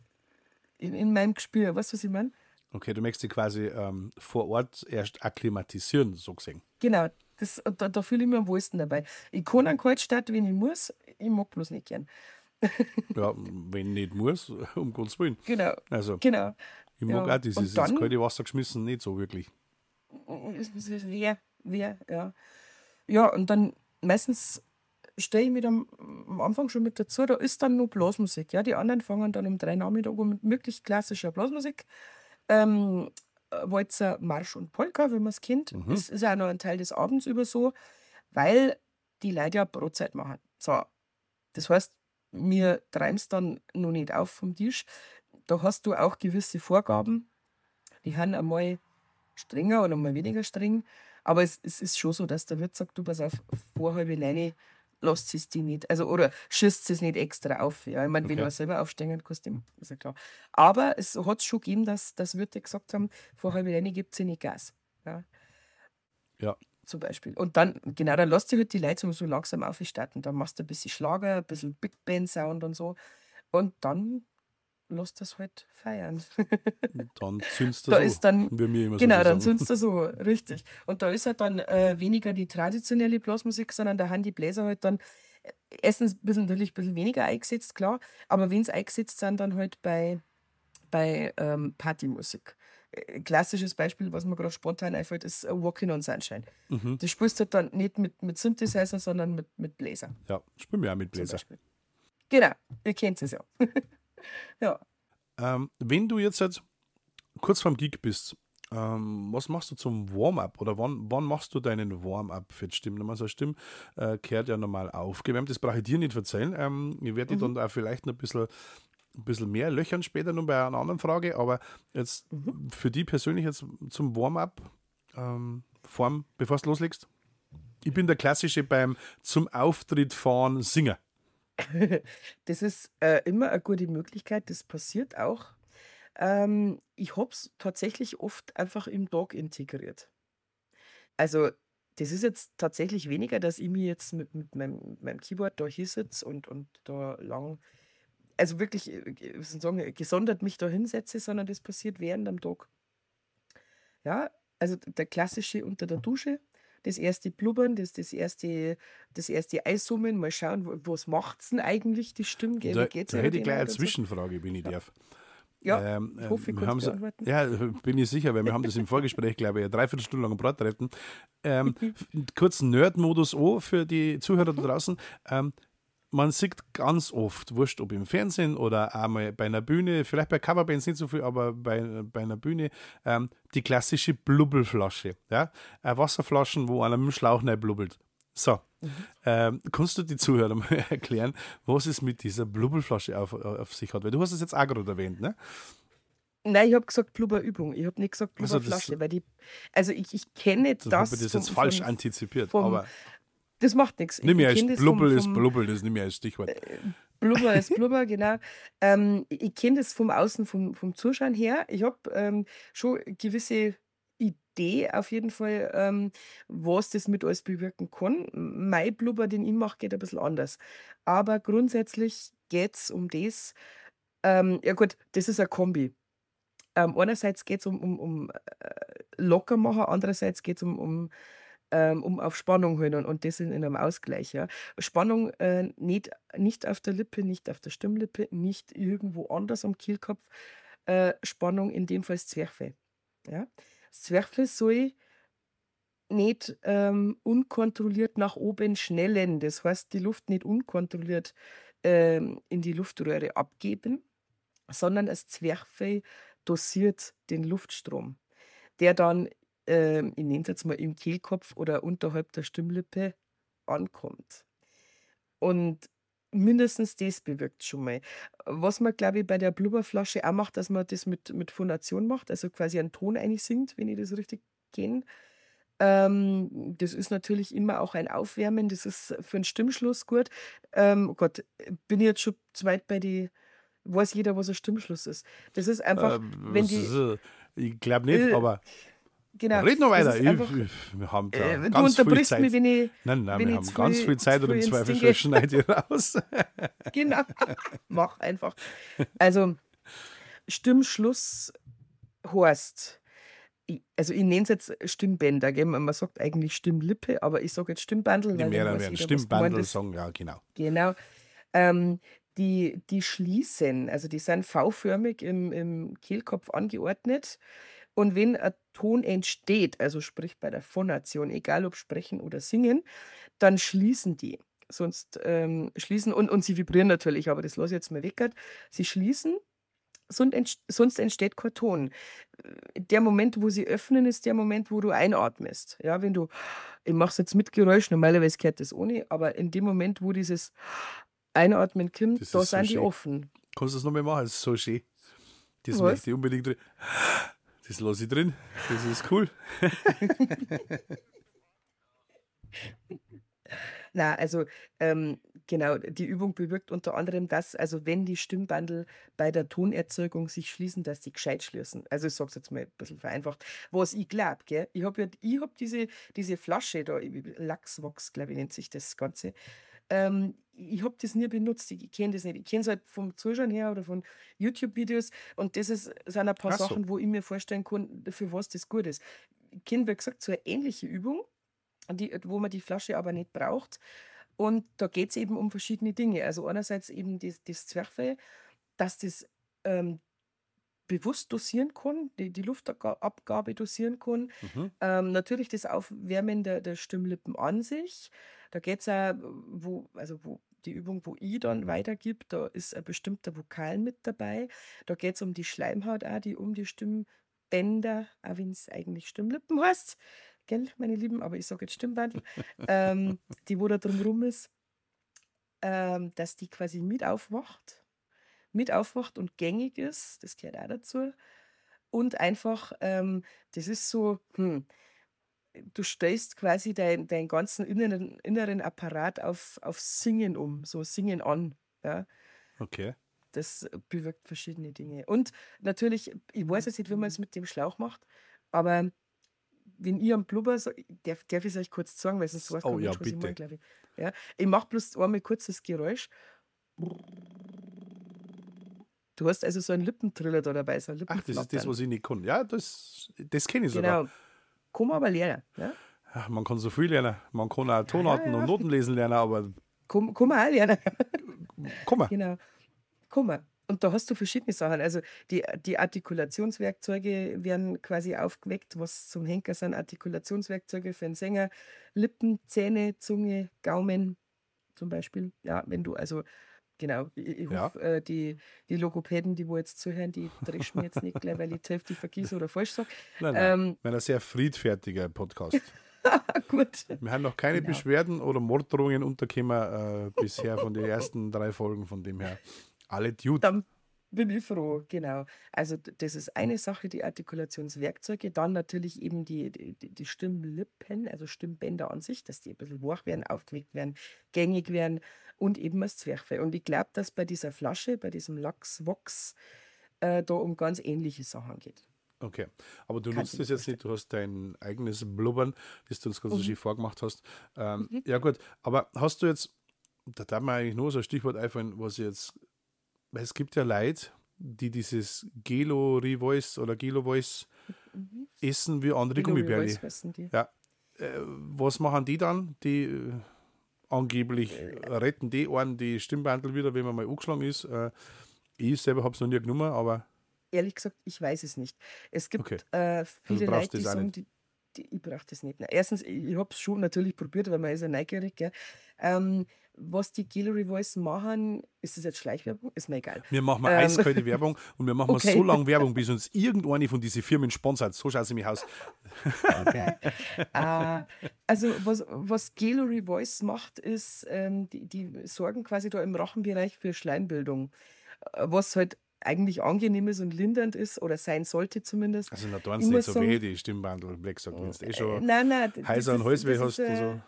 in, in meinem Gespür. Weißt du, was ich meine? Okay, du möchtest dich quasi ähm, vor Ort erst akklimatisieren, so gesehen. Genau, das, da, da fühle ich mich am wohlsten dabei. Ich kann an Kaltstadt, wenn ich muss, ich mag bloß nicht gern. <laughs> Ja, wenn nicht muss, um Gottes Willen. Genau, Also, genau. ich mag Ja, auch dieses dann- kalte Wasser geschmissen, nicht so wirklich. Wer, wer, ja. Ja, und dann meistens stehe ich mit am, am Anfang schon mit dazu, da ist dann nur Blasmusik. Ja, die anderen fangen dann um drei Nachmittag mit möglichst klassischer Blasmusik. Ähm, Walzer, Marsch und Polka, wie man es kennt. Mhm. Das ist auch noch ein Teil des Abends über so, weil die Leute ja Brotzeit machen. So, das heißt, mir treiben dann noch nicht auf vom Tisch. Da hast du auch gewisse Vorgaben. Die haben einmal strenger oder mal weniger streng. Aber es, es ist schon so, dass der Wirt sagt, du pass auf, vor halb neun lasst es die nicht. Also, oder schießt es nicht extra auf. Ja, ich meine, wenn Okay. du auch selber aufstehen kannst, dem ist ja klar. Aber es hat es schon gegeben, dass, dass Wirte gesagt haben, vor halb neun gibt es nicht Gas. Ja. Ja. Zum Beispiel. Und dann, genau, dann lässt du halt die Leute so- so langsam aufstarten. Dann machst du ein bisschen Schlager, ein bisschen Big Band Sound und so. Und dann lässt das halt feiern. Dann zündest <laughs> du Da so, ist dann- wie wir immer Genau, so dann sind du so, richtig. Und da ist halt dann äh, weniger die traditionelle Blasmusik, sondern da haben die Bläser halt dann äh, erstens ein bisschen, natürlich ein bisschen weniger eingesetzt, klar, aber wenn sie eingesetzt sind, dann halt bei, bei ähm, Partymusik. Äh, Klassisches Beispiel, was mir gerade spontan einfällt, ist äh, Walking on Sunshine. Mhm. Das spielst du dann nicht mit, mit Synthesizer, sondern mit, mit Bläser. Ja, spielen wir auch mit Bläser. Genau, ihr kennt es ja. <laughs> <laughs> ja. Ähm, wenn du jetzt halt kurz vorm Gig bist, ähm, was machst du zum Warm-up oder wann, wann machst du deinen Warm-up für die Stimme? Also eine Stimme äh, kehrt ja normal aufgewärmt, das brauche ich dir nicht erzählen. Ähm, ich werde dich dann auch vielleicht noch ein bisschen, ein bisschen mehr löchern später noch bei einer anderen Frage, aber jetzt für die persönlich jetzt zum Warm-up, ähm, Form, bevor du loslegst. Ich bin der klassische beim zum Auftritt fahren Singer. <laughs> Das ist äh, immer eine gute Möglichkeit, das passiert auch. Ähm, ich habe es tatsächlich oft einfach im Tag integriert. Also, das ist jetzt tatsächlich weniger, dass ich mir jetzt mit, mit meinem, meinem Keyboard da hier sitze und, und da lang, also wirklich, äh, wie soll ich sagen, gesondert mich da hinsetze, sondern das passiert während am Tag. Ja, also der klassische unter der Dusche, das erste Blubbern, das, das, erste, das erste Eissummen, mal schauen, was macht es denn eigentlich, die Stimme? Gell, Da, wie geht's da hätte ich gleich eine so? Zwischenfrage, wenn ich darf. Ja, Ähm, ich hoffe, ich wir kann's haben so- beantworten. Ja, <laughs> bin ich sicher, weil wir haben das im Vorgespräch, glaube ich, eine Dreiviertelstunde lang Brot retten. Ähm, <laughs> kurz Nerd-Modus an für die Zuhörer da draußen. Ähm, man sieht ganz oft, wurscht ob im Fernsehen oder einmal bei einer Bühne, vielleicht bei Coverbands nicht so viel, aber bei, bei einer Bühne, ähm, die klassische Blubbelflasche. Ja? Eine Wasserflaschen, wo einer mit dem Schlauch rein blubbelt. So, ähm, kannst du die Zuhörer <laughs> mal erklären, was es mit dieser Blubbelflasche auf, auf sich hat? Weil du hast es jetzt auch gerade erwähnt, ne? Nein, ich habe gesagt Blubberübung. Ich habe nicht gesagt Also Blubberflasche, weil die, also ich, ich kenne Das, das. habe ich das vom- jetzt falsch vom- antizipiert, vom- aber Das macht nichts. nimm kenn das Blubbel ist Blubbel, das nimm mir als Stichwort. Blubber ist Blubber, <laughs> genau. Ähm, ich kenne das vom Außen, vom, vom Zuschauen her. Ich habe ähm, schon gewisse Idee auf jeden Fall, ähm, was das mit alles bewirken kann. Mein Blubber, den ich mache, geht ein bisschen anders. Aber grundsätzlich geht es um das. Ähm, ja gut, das ist ein Kombi. Ähm, einerseits geht es um, um, um äh, locker machen, andererseits geht es um, um, ähm, um auf Spannung holen und, und das in, in einem Ausgleich. Ja. Spannung äh, nicht, nicht auf der Lippe, nicht auf der Stimmlippe, nicht irgendwo anders am Kehlkopf. Äh, Spannung in dem Fall das Zwerchfell. Ja. Das soll nicht ähm, unkontrolliert nach oben schnellen. Das heißt, die Luft nicht unkontrolliert ähm, in die Luftröhre abgeben, sondern das Zwerchfell dosiert den Luftstrom, der dann, ähm, ich nenne es jetzt mal im Kehlkopf oder unterhalb der Stimmlippe ankommt. Und mindestens das bewirkt schon mal. Was man, glaube ich, bei der Blubberflasche auch macht, dass man das mit, mit Phonation macht, also quasi einen Ton singt, wenn ich das richtig kenne. Ähm, das ist natürlich immer auch ein Aufwärmen, das ist für einen Stimmschluss gut. Ähm, oh Gott, bin ich jetzt schon zu weit bei die, weiß jeder, was ein Stimmschluss ist. Das ist einfach, Ähm, wenn die, ist, ich glaube nicht, Äh, aber genau, red noch weiter. Ich, einfach, ich, wir haben da äh, du ganz viel unterbrichst Zeit. mich, wenn ich, Nein, nein, wir haben zu ganz viel Zeit und im Ding schneide ich raus. <laughs> Genau. <laughs> Mach einfach. Also, Stimmschluss ich, also ich nenne es jetzt Stimmbänder, gell? man sagt eigentlich Stimmlippe, aber ich sage jetzt Stimmbandel, Die mehreren werden Stimmbandel sagen, ja, genau. Genau. Ähm, die, die schließen, also die sind V-förmig im, im Kehlkopf angeordnet. Und wenn ein Ton entsteht, also sprich bei der Phonation, egal ob sprechen oder singen, dann schließen die. Sonst ähm, schließen, und, und sie vibrieren natürlich, aber das lasse ich jetzt mal weg. Sie schließen, sonst, entst- sonst entsteht kein Ton. Der Moment, wo sie öffnen, ist der Moment, wo du einatmest. Ja, wenn du, ich mache es jetzt mit Geräusch, normalerweise gehört das ohne, aber in dem Moment, wo dieses Einatmen kommt, Das da ist so sind die schön. offen. Kannst du das nochmal machen? Das ist so schön. Das Was? möchte ich unbedingt drin. Das lasse ich drin. Das ist cool. <laughs> Na, also ähm, genau, die Übung bewirkt unter anderem das, also wenn die Stimmbandel bei der Tonerzeugung sich schließen, dass die gescheit schließen. Also ich sage es jetzt mal ein bisschen vereinfacht. Was ich glaube, gell, ich habe ja, hab diese, diese Flasche da, Lachswachs, glaube ich, nennt sich das Ganze. Ähm, ich habe das nie benutzt, ich kenne das nicht. Ich kenne es halt vom Zuschauen her oder von YouTube-Videos und das ist, sind ein paar so. Sachen, wo ich mir vorstellen kann, für was das gut ist. Ich kenne, wie gesagt, so eine ähnliche Übung, die, wo man die Flasche aber nicht braucht. Und da geht es eben um verschiedene Dinge. Also einerseits eben das, das Zwerchfell, dass das ähm, bewusst dosieren kann, die, die Luftabgabe dosieren kann. Mhm. Ähm, natürlich das Aufwärmen der, der Stimmlippen an sich. Da geht es auch, wo, also wo die Übung, wo ich dann weitergib, da ist ein bestimmter Vokal mit dabei. Da geht es um die Schleimhaut auch, die um die Stimmbänder, auch wenn es eigentlich Stimmlippen heißt, gell, meine Lieben, aber ich sage jetzt Stimmbandel, ähm, die wo da drumrum ist, ähm, dass die quasi mit aufwacht, mit aufwacht und gängig ist, das gehört auch dazu. Und einfach, ähm, das ist so, hm, du stellst quasi dein, deinen ganzen inneren, inneren Apparat auf, auf Singen um, so Singen an. Ja? Okay. Das bewirkt verschiedene Dinge. Und natürlich, ich weiß jetzt nicht, wie man es mit dem Schlauch macht, aber wenn ihr am Blubber, so, darf, darf ich es euch kurz sagen, weil sonst weiß Oh ja, ich bitte. meine, glaube ich. Ja? Ich mache bloß einmal kurz das Geräusch. Du hast also so einen Lippentriller da dabei, so Ach, das ist das, was ich nicht kann. Ja, das, das kenne ich sogar. Genau. Kann man aber lernen. Ja? Ach, man kann so viel lernen. Man kann auch Tonarten ja. und Noten lesen lernen, aber Kann, kann man auch lernen. <laughs> komm mal. Genau. Guck mal. Und da hast du verschiedene Sachen. Also die, die Artikulationswerkzeuge werden quasi aufgeweckt, was zum Henker sind Artikulationswerkzeuge für einen Sänger. Lippen, Zähne, Zunge, Gaumen zum Beispiel. Ja, wenn du also, genau, ich, ich Ja. hoffe, äh, die, die Logopäden, die wo jetzt zuhören, die dreschen mir jetzt nicht gleich, weil ich die Hälfte vergieße oder falsch sage. Nein, nein. Ähm, Wir haben ein sehr friedfertiger Podcast. <laughs> gut. Wir haben noch keine Genau. Beschwerden oder Morddrohungen untergekommen äh, bisher von den ersten drei Folgen, von dem her alle Dude. Dann bin ich froh, genau. Also das ist eine Sache, die Artikulationswerkzeuge. Dann natürlich eben die, die, die- die Stimmlippen, also Stimmbänder an sich, dass die ein bisschen wach werden, aufgeweckt werden, gängig werden und eben das Zwerchfell. Und ich glaube, dass bei dieser Flasche, bei diesem Lachswachs, äh, da um ganz ähnliche Sachen geht. Okay, aber du Kannst nutzt das jetzt nicht, du hast dein eigenes Blubbern, das du uns ganz so Mhm. schön vorgemacht hast. Ähm, Mhm. Ja gut, aber hast du jetzt, da darf mir eigentlich nur so ein Stichwort einfallen, was jetzt, weil es gibt ja Leute, die dieses Gelo Revoice oder Gelo Voice Mhm. essen wie andere Gummibärli. Die. Äh, was machen die dann? Die äh, angeblich retten die einen die Stimmbandel wieder, wenn man mal angeschlagen ist. Äh, ich selber habe es noch nie genommen, aber Ehrlich gesagt, ich weiß es nicht. Es gibt Okay. äh, viele brauchst Leute, die sagen, die, ich brauche das nicht. Na, erstens, ich, habe es schon natürlich probiert, weil man ist ja neugierig. Gell? Ähm, was die Gallery Voice machen, ist das jetzt Schleichwerbung? Ist mir egal. wir machen mal Ähm. eiskalte Werbung und wir machen <laughs> Okay. mal so lange Werbung, bis uns irgendeine von diesen Firmen sponsert. So schaut es nämlich aus. <laughs> äh, also was, was Gallery Voice macht, ist, ähm, die, die sorgen quasi da im Rachenbereich für Schleimbildung. Äh, Was halt eigentlich angenehm ist und lindernd ist oder sein sollte zumindest. Also, da Ich sie nicht so sagen- weh, die Stimmbandel, Black gesagt, wenn du eh Äh, schon nein, nein, d- Heiser und Halsweh hast ist, und so. äh,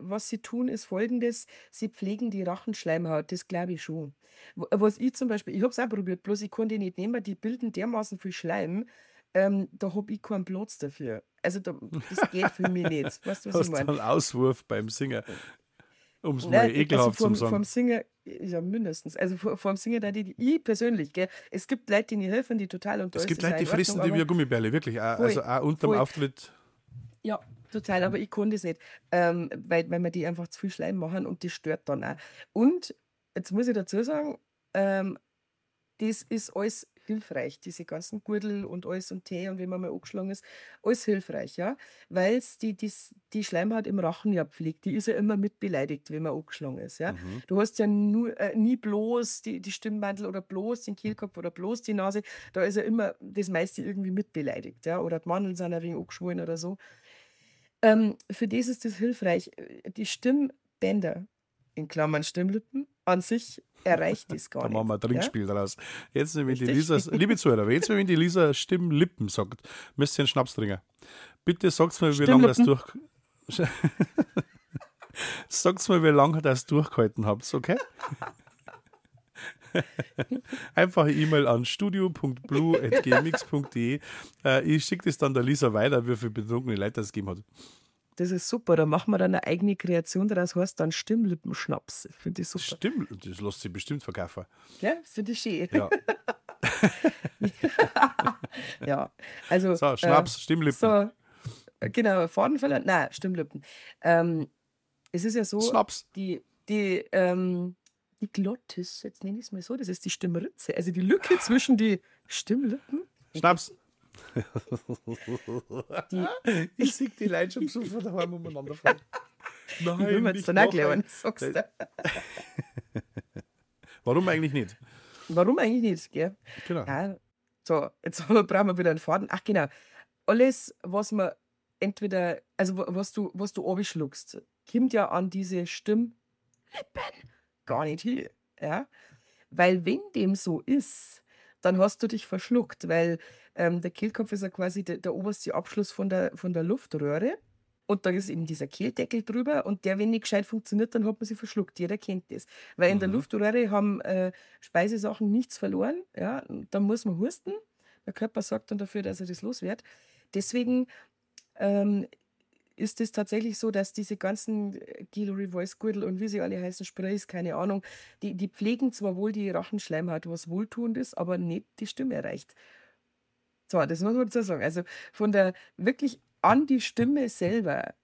Was sie tun, ist folgendes: Sie pflegen die Rachenschleimhaut, das glaube ich schon. Was ich zum Beispiel, ich habe es auch probiert, bloß ich konnte die nicht nehmen, die bilden dermaßen viel Schleim, ähm, da habe ich keinen Platz dafür. Also da, das geht für mich nicht. Weißt du, was ich Hast du meine? einen Auswurf beim Singen, um es mal ekelhaft also vom, zu sagen. vom Singen, ja mindestens. Also vor- vom Singen, da die, ich persönlich, gell, es gibt Leute, die mir helfen, die total und da Es gibt Leute, die fressen die wie Gummibärle, wirklich. Voll, also auch unter dem voll. Auftritt. Ja, total, aber ich konnte es nicht, ähm, weil, weil mir die einfach zu viel Schleim machen und das stört dann auch. Und jetzt muss ich dazu sagen, ähm, das ist alles hilfreich, diese ganzen Gürtel und alles und Tee und wenn man mal angeschlagen ist, alles hilfreich, ja, weil es die, dies- die Schleimhaut im Rachen ja pflegt, die ist ja immer mit beleidigt, wenn man angeschlagen ist, ja. Mhm. Du hast ja nur, äh, nie bloß die, die Stimmbandel oder bloß den Kehlkopf oder bloß die Nase. Da ist ja immer das meiste irgendwie mitbeleidigt. Ja? Oder die Mandeln sind ein wenig angeschwollen oder so. Ähm, für das ist das hilfreich. Äh, Die Stimmbänder, in Klammern Stimmlippen, an sich erreicht das gar <laughs> Da nicht. machen wir ein ja? Trinkspiel daraus. Jetzt, wenn die. Lisa, liebe Zuhörer, jetzt, wenn die Lisa Stimmlippen sagt, müsst ihr einen Schnaps trinken. Bitte sagt mir, wie lange das durch. <laughs> Sagt mir, wie lange das durchgehalten habt, okay? <laughs> Einfach E-Mail an studio.blue.gmx.de. Äh, ich schicke das dann der Lisa weiter, wie viele betrunkene Leute es gegeben hat. Das ist super. Da machen wir dann eine eigene Kreation daraus, heißt dann Stimmlippenschnaps. Finde ich super. Stimmt, das lässt sich bestimmt verkaufen. Ja, finde ich schön. Ja. <laughs> Ja, also. So, Schnaps, Stimmlippen. So, äh, genau, Fadenfäller, nein, Stimmlippen. Ähm, es ist ja so, Schnaps. die, die, ähm, die Glottis, jetzt nenne ich es mal so, das ist die Stimmritze, also die Lücke zwischen die Stimmlippen. Schnaps. Die, <laughs> Ich sehe die Leute schon so daheim umeinander fallen. Nein, die will man jetzt nicht ein. sagst du. <laughs> Warum eigentlich nicht? Warum eigentlich nicht, gell? Genau. Ja, so, jetzt <laughs> brauchen wir wieder einen Faden. Ach genau, alles, was man entweder, also wa- was du, was du abschluckst, kommt ja an diese Stimmlippen gar nicht hin. Ja? Weil wenn dem so ist, dann hast du dich verschluckt, weil ähm, der Kehlkopf ist ja quasi der, der oberste Abschluss von der, von der Luftröhre. Und da ist eben dieser Kehldeckel drüber und der, wenn nicht gescheit funktioniert, dann hat man sie verschluckt. Jeder kennt das. Weil in der Mhm. Luftröhre haben äh, Speisesachen nichts verloren. Ja? Dann muss man husten. Der Körper sorgt dann dafür, dass er das los wird. Deswegen ähm, ist es tatsächlich so, dass diese ganzen Gillory Voice Gürtel und wie sie alle heißen, Sprays, keine Ahnung, die, die pflegen zwar wohl die Rachenschleimhaut, was wohltuend ist, aber nicht die Stimme erreicht. So, das muss man dazu sagen. Also von der wirklich an die Stimme selber,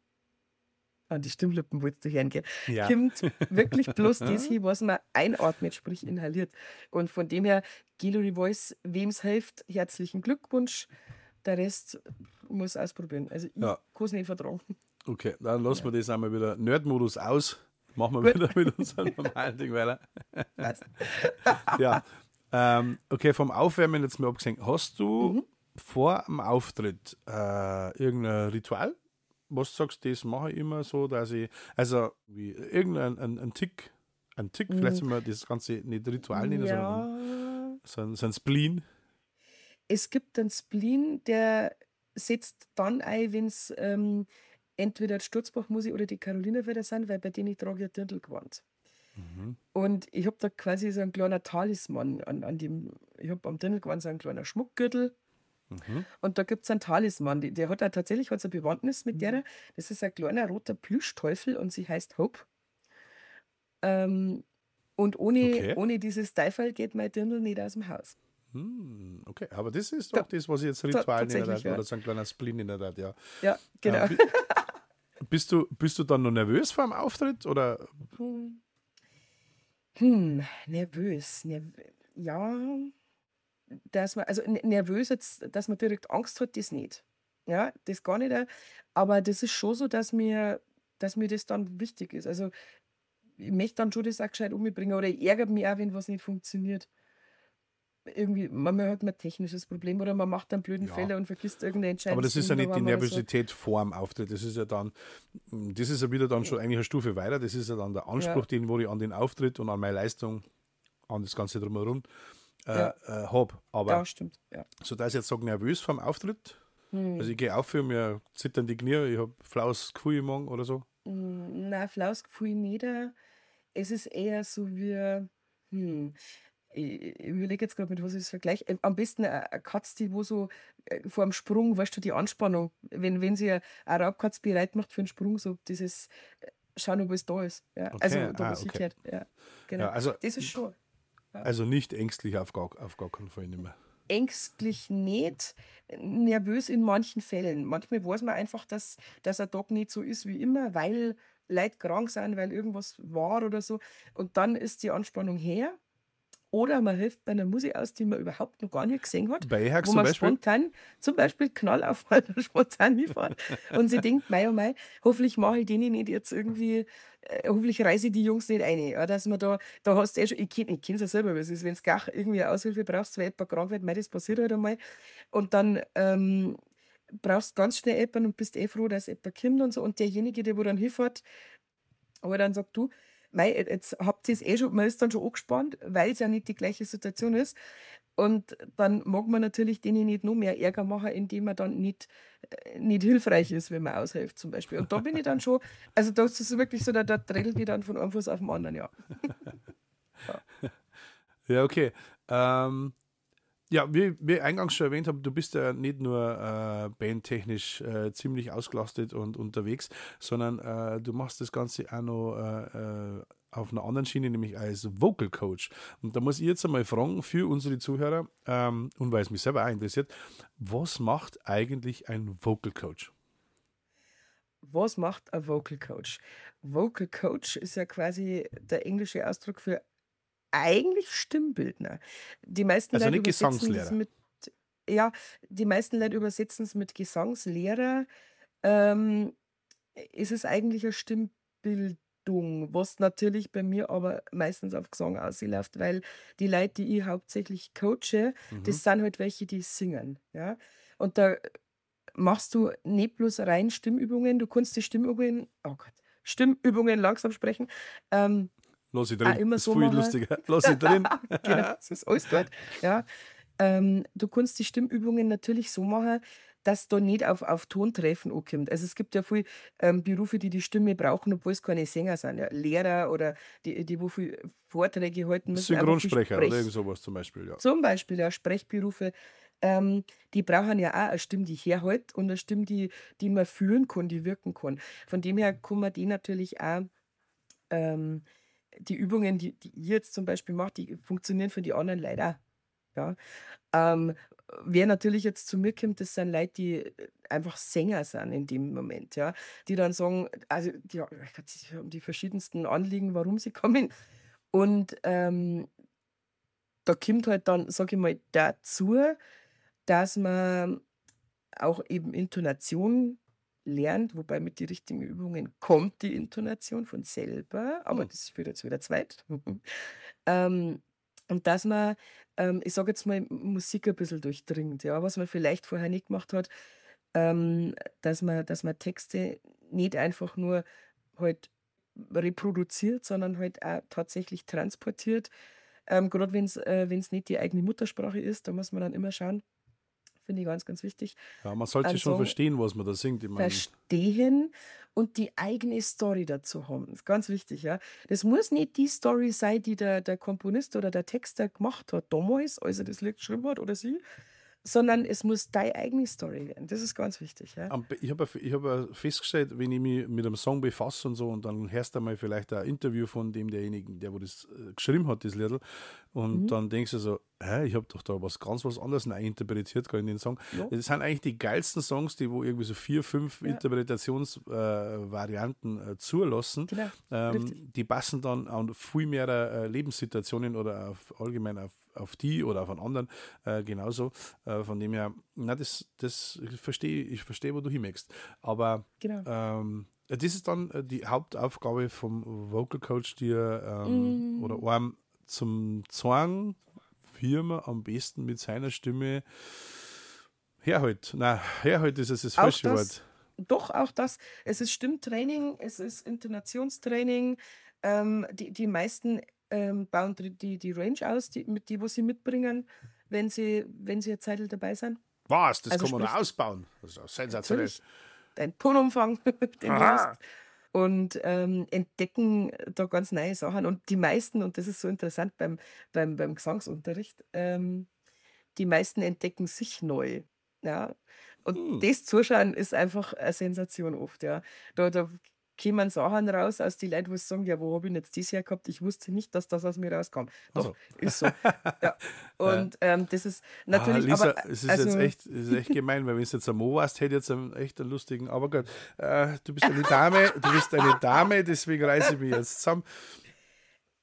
an die Stimmlippen wolltest du hören, gell? Ja. kommt <laughs> wirklich bloß das hin, was man einatmet, sprich inhaliert. Und von dem her, Gillory Voice, wem es hilft, herzlichen Glückwunsch. Der Rest muss ausprobieren. Also ich Ja. kann es nicht vertragen. Okay, dann lassen wir das einmal wieder Nerd-Modus aus. Machen wir Gut. wieder mit unserem normalen Ding weiter. <laughs> Ja. Ähm, okay, vom Aufwärmen jetzt mal abgesehen. Hast du Mhm. vor dem Auftritt äh, irgendein Ritual? Was du sagst, das mache ich immer so, dass ich, also wie irgendein ein, ein Tick, ein Tick, vielleicht Mhm. soll man das Ganze nicht Ritual nennen, sondern Ja, so ein, so ein Spleen. Es gibt einen Spleen, der setzt dann ein, wenn es ähm, entweder die Sturzbachmusik oder die Carolinerfelder sind, weil bei denen ich trage ja Dirndlgewand. Mhm. Und ich habe da quasi so einen kleinen Talisman an, an dem, ich habe am Dirndlgewand so einen kleinen Schmuckgürtel Mhm. Und da gibt es einen Talisman. Die, der hat da tatsächlich hat's eine Bewandtnis mit der. Das ist ein kleiner roter Plüschteufel und sie heißt Hope. Ähm, und ohne, okay. ohne dieses Teufel geht mein Dirndl nicht aus dem Haus. Hm, okay, aber das ist doch das, was ich jetzt Ritual nenne, ja. oder so ein kleiner Spleen in der ja. Ja, genau. Ähm, bist, du, bist du dann noch nervös vor dem Auftritt? Oder? Hm, hm nervös. Nerv ja, dass man, also nervös jetzt, dass man direkt Angst hat, das nicht. Ja, das gar nicht. Aber das ist schon so, dass mir, dass mir das dann wichtig ist. Also ich möchte dann schon das auch gescheit umbringen oder ich ärgere mich auch, wenn was nicht funktioniert. Irgendwie, man hat ein technisches Problem oder man macht einen blöden ja. Fehler und vergisst irgendeine Entscheidung. Aber das ist ja nicht die Nervosität so. vor dem Auftritt. Das ist ja dann, das ist ja wieder dann schon eigentlich eine Stufe weiter. Das ist ja dann der Anspruch, ja. den wo ich an den Auftritt und an meine Leistung, an das Ganze drumherum äh, ja. äh, habe. Aber ja, stimmt. Ja. so dass ich jetzt sage, nervös vom Auftritt. Hm. Also ich gehe auf für mir zittern die Knie, ich habe flaues Gefühl im Magen oder so. Hm, nein, flaues Gefühl nicht. Es ist eher so wie, hm, ich überlege jetzt gerade, mit was ich es vergleiche. Äh, am besten eine Katze, die wo so äh, vor dem Sprung, weißt du, die Anspannung, wenn, wenn sie eine Raubkatze bereit macht für einen Sprung, so dieses äh, Schauen, ob es da ist. Ja. Okay. Also da, ah, sie okay. Ja, genau. Ja, also, das ist schon. Ja. Also nicht ängstlich auf gar, auf gar keinen Fall nicht mehr. Ängstlich nicht, nervös in manchen Fällen. Manchmal weiß man einfach, dass, dass ein Tag nicht so ist wie immer, weil Leute krank sind, weil irgendwas war oder so. Und dann ist die Anspannung her. Oder man hilft bei einer Musik aus, die man überhaupt noch gar nicht gesehen hat. Bei wo man Beispiel? spontan, zum Beispiel Knall auf <laughs> spontan hinfahren. und sie denkt, mei, oh mei, hoffentlich mache ich denen nicht jetzt irgendwie, äh, hoffentlich reise ich die Jungs nicht ein. Ja, dass man da, da hast du eh schon, ich kenne ich es ja selber, was ist, wenn du gar irgendwie eine Aushilfe brauchst, weil jemand krank wird, mei, das passiert halt einmal. Und dann ähm, brauchst ganz schnell jemanden und bist eh froh, dass jemand kommt und so. Und derjenige, der wo dann hinfährt, aber dann sagt du, mei, jetzt habt ihr es eh schon, man ist dann schon angespannt, weil es ja nicht die gleiche Situation ist. Und dann mag man natürlich denen nicht noch mehr Ärger machen, indem man dann nicht, äh, nicht hilfreich ist, wenn man aushilft zum Beispiel. Und da bin ich dann schon, also das ist wirklich so, da, da die dann von einem Fuß auf den anderen, ja. ja. <laughs> ja, okay. Ähm, ja, wie, wie eingangs schon erwähnt habe, du bist ja nicht nur äh, bandtechnisch äh, ziemlich ausgelastet und unterwegs, sondern äh, du machst das Ganze auch noch äh, äh, auf einer anderen Schiene, nämlich als Vocal Coach. Und da muss ich jetzt einmal fragen für unsere Zuhörer ähm, und weil es mich selber auch interessiert, was macht eigentlich ein Vocal Coach? Was macht ein Vocal Coach? Vocal Coach ist ja quasi der englische Ausdruck für eigentlich Stimmbildner. Die meisten also Leute nicht Gesangslehrer. Mit, ja, die meisten Leute übersetzen es mit Gesangslehrer. Ähm, ist es eigentlich eine Stimmbildung, was natürlich bei mir aber meistens auf Gesang ausläuft, weil die Leute, die ich hauptsächlich coache, mhm. das sind halt welche, die singen. Ja? Und da machst du nicht bloß rein Stimmübungen, du kannst die Stimmübungen, oh Gott, Stimmübungen langsam sprechen. Ähm, Lass ich drin. Immer das ist so viel lustiger. Lass ich <laughs> drin. genau, <laughs> das ist alles gut. Ja. Ähm, du kannst die Stimmübungen natürlich so machen, dass da nicht auf, auf Tontreffen ankommt. Also es gibt ja viele ähm, Berufe, die die Stimme brauchen, obwohl es keine Sänger sind. Ja. Lehrer oder die, die wo viel Vorträge halten müssen. Synchronsprecher oder irgend sowas zum Beispiel, ja. Zum Beispiel, ja, Sprechberufe. Ähm, die brauchen ja auch eine Stimme, die herhält und eine Stimme, die, die man fühlen kann, die wirken kann. Von dem her kann man die natürlich auch ähm, die Übungen, die, die ihr jetzt zum Beispiel macht, die funktionieren für die anderen leider. Ja. Ähm, wer natürlich jetzt zu mir kommt, das sind Leute, die einfach Sänger sind in dem Moment, ja, die dann sagen, also die, die haben die verschiedensten Anliegen, warum sie kommen. Und ähm, da kommt halt dann, sage ich mal, dazu, dass man auch eben Intonation lernt, wobei mit den richtigen Übungen kommt die Intonation von selber, aber mhm. das wird jetzt wieder zweit. <laughs> ähm, und dass man, ähm, ich sage jetzt mal, Musik ein bisschen durchdringt, ja, was man vielleicht vorher nicht gemacht hat, ähm, dass, man, dass man Texte nicht einfach nur halt reproduziert, sondern halt auch tatsächlich transportiert. Ähm, Gerade wenn es äh, nicht die eigene Muttersprache ist, da muss man dann immer schauen, finde ich ganz, ganz wichtig. Ja, man sollte also, schon verstehen, was man da singt. Ich mein, verstehen und die eigene Story dazu haben. Ganz wichtig, ja. Das muss nicht die Story sein, die der, der Komponist oder der Texter gemacht hat damals, als er das Lied geschrieben hat oder sie, sondern es muss deine eigene Story werden. Das ist ganz wichtig. Ja? Ich habe ich hab festgestellt, wenn ich mich mit einem Song befasse und so, und dann hörst du mal vielleicht ein Interview von dem derjenigen, der wo das äh, geschrieben hat, das Liedl, und Mhm. dann denkst du so, hä, ich habe doch da was ganz was anderes interpretiert gerade in den Song. Ja. Das sind eigentlich die geilsten Songs, die wo irgendwie so vier, fünf Ja. Interpretationsvarianten äh, äh, zulassen. Genau, Ähm, die passen dann an viel mehr äh, Lebenssituationen oder auf, allgemein auf, auf die oder auf einen anderen äh, genauso. Äh, von dem her, na, das, das verstehe, ich verstehe, wo du hinmöchtest. Aber Genau. ähm, das ist dann äh, die Hauptaufgabe vom Vocal Coach, dir ähm, Mm. oder einem zum Zwang, wie man am besten mit seiner Stimme herhält. Na, herhält ist es das falsche Wort. Doch, auch das. Es ist Stimmtraining, es ist Intonationstraining. Ähm, die, die meisten ähm, bauen die, die, Range aus, die, mit die, wo sie mitbringen, wenn sie, wenn sie eine Zeit dabei sind. Was? Das Also kann man noch sprich- ausbauen. Das ist ja sensationell. Dein Tonumfang, <laughs> den du Aha. hast. Und ähm, entdecken da ganz neue Sachen. Und die meisten, und das ist so interessant beim, beim, beim Gesangsunterricht, ähm, die meisten entdecken sich neu. Ja. Und Hm. das Zuschauen ist einfach eine Sensation oft. Ja. Da, da kämen Sachen raus aus die Leute, die sagen, ja, wo habe ich jetzt das her gehabt? Ich wusste nicht, dass das aus mir rauskam. Doch, Also. ist so. <laughs> ja. Und ähm, das ist natürlich, ah, Lisa, aber es ist also, jetzt echt, es ist echt gemein, weil wenn es jetzt ein Mo warst, hätte jetzt einen, echt einen lustigen, aber gut, äh, du bist eine Dame, du bist eine Dame, deswegen reiße ich mich jetzt zusammen.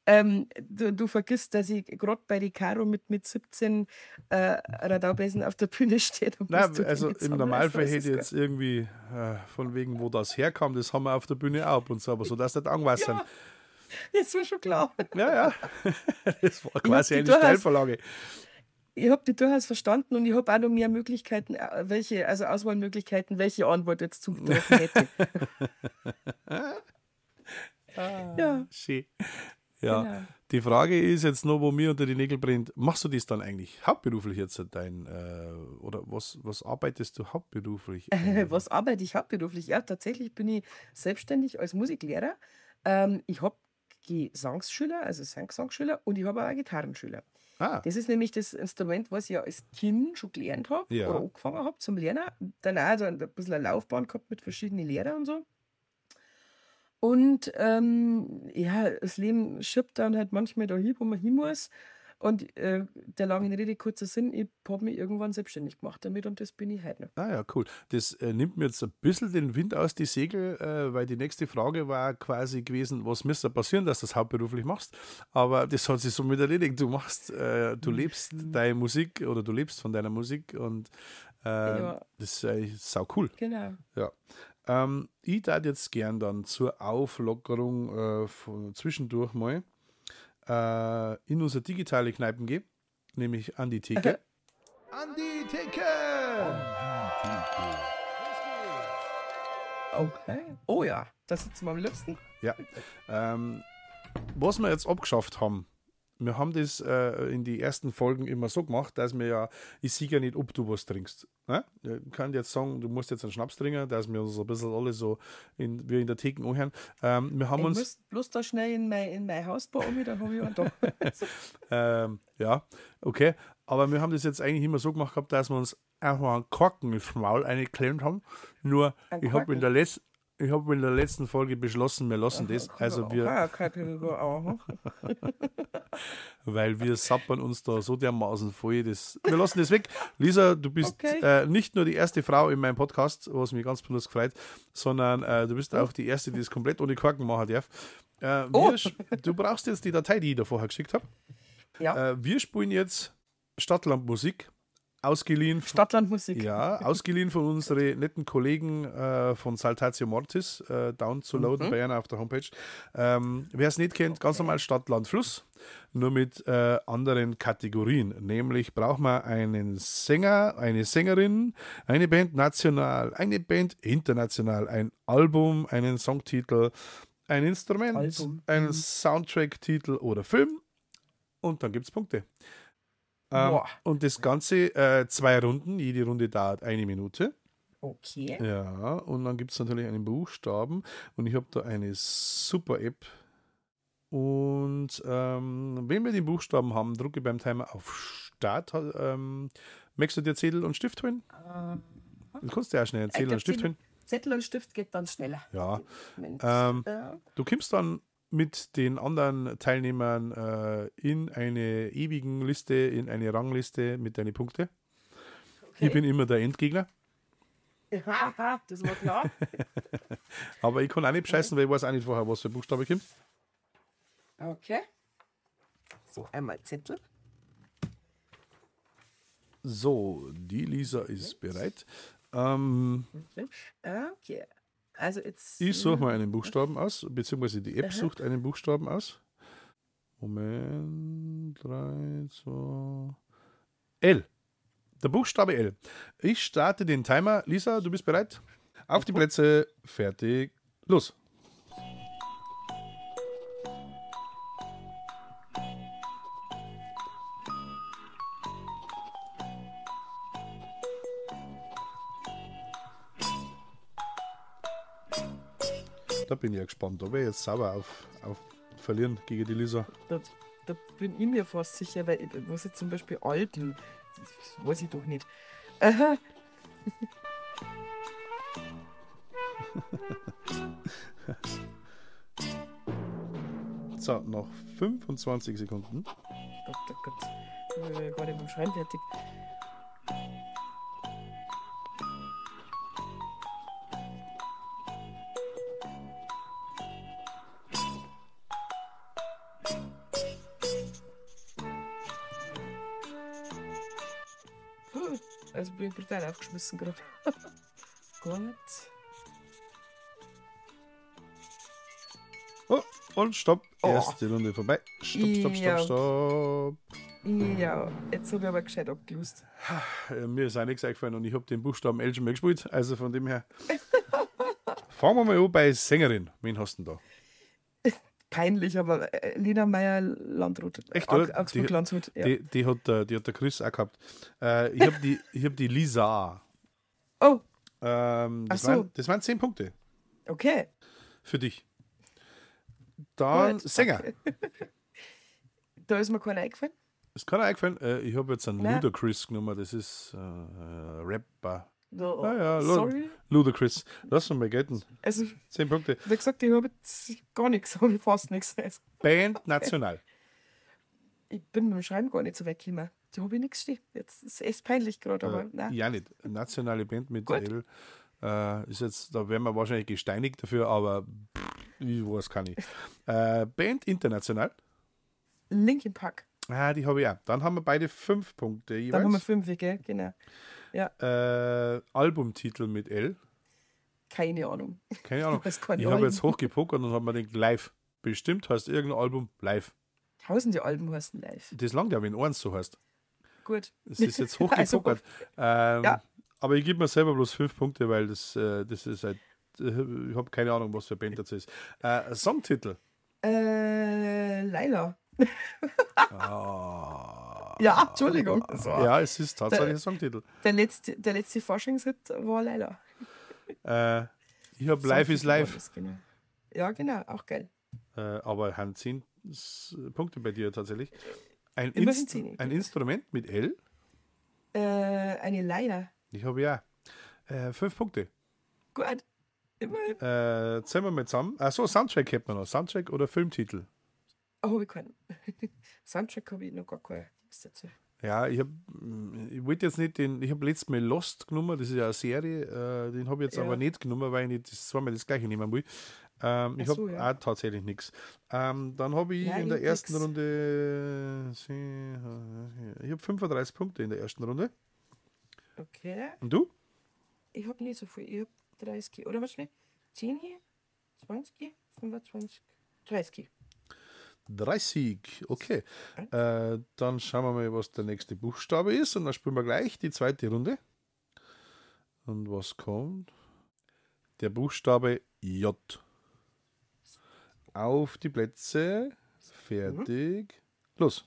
Ähm, du, du vergisst, dass ich gerade bei die Caro mit, mit 17 äh, Radaubesen auf der Bühne steht. und Nein, also im Normalfall hätte ich das jetzt irgendwie äh, von wegen, wo das herkam, das haben wir auf der Bühne auch ab und so, aber so, dass nicht angewassern. Ja, ist mir schon klar. Ja, ja. <laughs> Das war quasi eine Steilvorlage. Ich habe die durchaus verstanden und ich habe auch noch mehr Möglichkeiten, äh, welche, also Auswahlmöglichkeiten, welche Antwort jetzt zugetroffen hätte. <laughs> ja, Schön. Ja. genau. Die Frage ist jetzt noch, wo mir unter die Nägel brennt, machst du das dann eigentlich hauptberuflich jetzt dein, äh, oder was, was arbeitest du hauptberuflich? <laughs> Äh, Was arbeite ich hauptberuflich? Ja, tatsächlich bin ich selbstständig als Musiklehrer. Ähm, ich habe Gesangsschüler, also Sanggesangsschüler und ich habe auch Gitarrenschüler. ah, Das ist nämlich das Instrument, was ich ja als Kind schon gelernt habe Ja. oder angefangen habe zum Lernen. Dann auch so ein bisschen eine Laufbahn gehabt mit verschiedenen Lehrern und so. Und ähm, ja, das Leben schiebt dann halt manchmal dahin, wo man hin muss. Und äh, der langen Rede, kurzer Sinn, ich habe mich irgendwann selbstständig gemacht damit und das bin ich heute noch. ah ja, cool. Das äh, nimmt mir jetzt ein bisschen den Wind aus die Segel, äh, weil die nächste Frage war quasi gewesen, was müsste passieren, dass du das hauptberuflich machst. Aber das hat sich somit erledigt. Du machst, äh, du lebst deine Musik oder du lebst von deiner Musik und äh, Ja. das ist sau cool. Genau. Ja. Ähm, ich darf jetzt gern dann zur Auflockerung äh, von zwischendurch mal äh, in unsere digitale Kneipen gehen, nämlich an die Theke. an die Theke! Okay. Oh ja, da sitzen wir am liebsten. Ja. Ähm, was wir jetzt abgeschafft haben, wir haben das äh, in die ersten Folgen immer so gemacht, dass wir ja, ich sehe ja nicht, ob du was trinkst. Ne? Ich kann jetzt sagen, du musst jetzt einen Schnaps trinken, dass wir uns ein bisschen alle so in, wie in der Theke anhören. Ähm, wir haben Ich uns. muss bloß da schnell in mein, in mein Hausbau um, dann habe ich einen da. <laughs> Ähm, ja, okay. Aber wir haben das jetzt eigentlich immer so gemacht gehabt, dass wir uns einfach einen Korken ins Maul eingeklemmt haben. Nur, Ein ich habe in, der Letz- ich hab in der letzten Folge beschlossen, wir lassen das. Also wir, <laughs> Weil wir sappern uns da so dermaßen voll. Das, wir lassen das weg. Lisa, du bist Okay. äh, nicht nur die erste Frau in meinem Podcast, was mich ganz besonders gefreut, sondern äh, du bist auch die erste, die das komplett ohne Korken machen darf. Äh, Oh. Du brauchst jetzt die Datei, die ich da vorher geschickt habe. Ja, Äh, wir spielen jetzt Stadtlandmusik, ausgeliehen von, Stadtlandmusik. ja, ausgeliehen von unseren netten Kollegen äh, von Saltatio Mortis, äh, down zu loaden bei einer auf der Homepage. Ähm, Wer es nicht kennt, ganz normal Stadt, Land, Fluss, nur mit äh, anderen Kategorien. Nämlich braucht man einen Sänger, eine Sängerin, eine Band national, eine Band international, ein Album, einen Songtitel, ein Instrument, Album. einen Mhm. Soundtrack-Titel oder Film und dann gibt es Punkte. Ähm, und das Ganze äh, zwei Runden, jede Runde dauert eine Minute. Okay. Ja, und dann gibt es natürlich einen Buchstaben und ich habe da eine super App. Und ähm, wenn wir den Buchstaben haben, drücke beim Timer auf Start. Ähm, Möchtest du dir Zettel und Stift holen? Du kannst dir auch schnell einen Zettel und Stift holen. Zettel und Stift geht dann schneller. Ja. Ähm, Ja. Du kommst dann mit den anderen Teilnehmern äh, in eine ewigen Liste, in eine Rangliste mit deinen Punkten. Okay. Ich bin immer der Endgegner, <laughs> das war klar. <laughs> aber ich kann auch nicht bescheißen, weil ich weiß auch nicht vorher, was für Buchstabe kommt. Okay. So, einmal Zettel. So, die Lisa ist bereit. Ähm, Okay. Also jetzt. ich suche mal einen Buchstaben aus, beziehungsweise die App sucht einen Buchstaben aus. Moment, 3, 2, L. Der Buchstabe L. Ich starte den Timer. Lisa, du bist bereit? Auf die Plätze, fertig, los. Da bin ich ja gespannt. Da wäre ich jetzt sauer auf, auf Verlieren gegen die Lisa. Da, da bin ich mir fast sicher, weil was jetzt zum Beispiel Alten, das weiß ich doch nicht. Aha. <laughs> So, noch 25 Sekunden. Gott, Gott, Gott. Ich bin gerade beim Schreiben fertig. Bin ich brutal aufgeschmissen gerade. <laughs> Gut. Oh, und stopp. Oh. Erste Runde vorbei. Stopp, stopp, Ja. stopp, stopp. Ja, jetzt habe ich aber gescheit abgelöst. Äh, mir ist auch nichts eingefallen und ich habe den Buchstaben L schon mal gespielt. Also von dem her. <laughs> Fangen wir mal an bei Sängerin. Wen hast du denn da? Peinlich, aber äh, Lena Meyer Landrut. Echt, Au- oder? Augsburg Die- Landshut. Ja. Die, die, hat, der- die hat der Chris auch gehabt. Äh, ich habe die, ich hab die Lisa. Oh, Ähm, das, Ach so. waren, das waren 10 Punkte okay. für dich. Dann Gut, Sänger. <laughs> Da ist mir keiner eingefallen. Ist keiner eingefallen. Äh, ich habe jetzt einen. Ludacris genommen. Das ist äh, äh, Rapper. No, Ah ja, lo- sorry. Ludacris. Lass uns mal gelten. Also, 10 Punkte. wie gesagt, ich habe jetzt gar nichts, habe fast nichts. Band <laughs> National. ich bin mit dem Schreiben gar nicht so weggekommen. Da habe ich nichts stehen. Jetzt ist es echt peinlich gerade, aber Äh, nein. ja, nicht. Nationale Band mit Gut. L. Äh, ist jetzt, da werden wir wahrscheinlich gesteinigt dafür, aber pff, ich weiß kann ich. Äh, Band international. Linkin Park. Ah, die habe ich auch. Dann haben wir beide fünf Punkte Da haben wir jeweils. fünf, gell? Genau. Äh, Albumtitel mit L. Keine Ahnung. Keine Ahnung. <laughs> Ich habe jetzt hochgepokert und habe mir gedacht, live. Bestimmt heißt irgendein Album live. Tausende Alben heißen live. Das langt ja, wenn eins so heißt. Gut. Es ist jetzt <laughs> Also, hochgepokert. ähm, Ja. Aber ich gebe mir selber bloß fünf Punkte, weil das, äh, das ist halt, äh, ich habe keine Ahnung, was für Band das ist. Äh, Songtitel. Äh, Laila. <laughs> Ah. Ja, Entschuldigung. <laughs> War Ja, es ist tatsächlich Der- ein Songtitel. der, letzte, der letzte Forschungshit war Laila. Äh, ich habe Live is das, Genau. Ja, genau, auch geil. äh, aber haben zehn S- Punkte bei dir tatsächlich. Ein, Inst zehn. ein Instrument mit L. Äh, eine Laila. Ich habe ja äh, fünf Punkte. Gut. Immerhin. Äh, zählen wir mal zusammen. Achso, Soundtrack hätten wir noch. Soundtrack oder Filmtitel? Oh, habe ich keinen. <laughs> Soundtrack habe ich noch gar keinen. Was dazu? Ja, ich habe, ich wollte jetzt nicht den, ich habe letztes Mal Lost genommen, das ist ja eine Serie, äh, den habe ich jetzt Ja. aber nicht genommen, weil ich nicht das zweimal das gleiche nehmen will. Ähm, ich so, habe ja. auch tatsächlich nichts. Ähm, dann habe ich Ja, in der ich ersten nix. Runde, ich habe 35 Punkte in der ersten Runde. Okay. Und du? Ich habe nicht so viel. Ich habe 30. Oder was schnell? 10 hier? 20? 25? 30. 30, okay. Äh, dann schauen wir mal, was der nächste Buchstabe ist und dann spielen wir gleich die zweite Runde. Und was kommt? Der Buchstabe J. Auf die Plätze, fertig, los.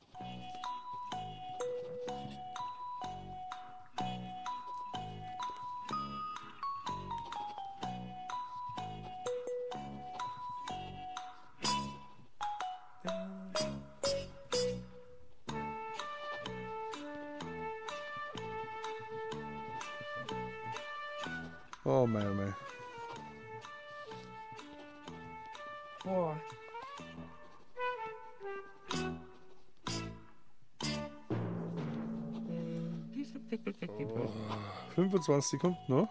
25 Sekunden noch.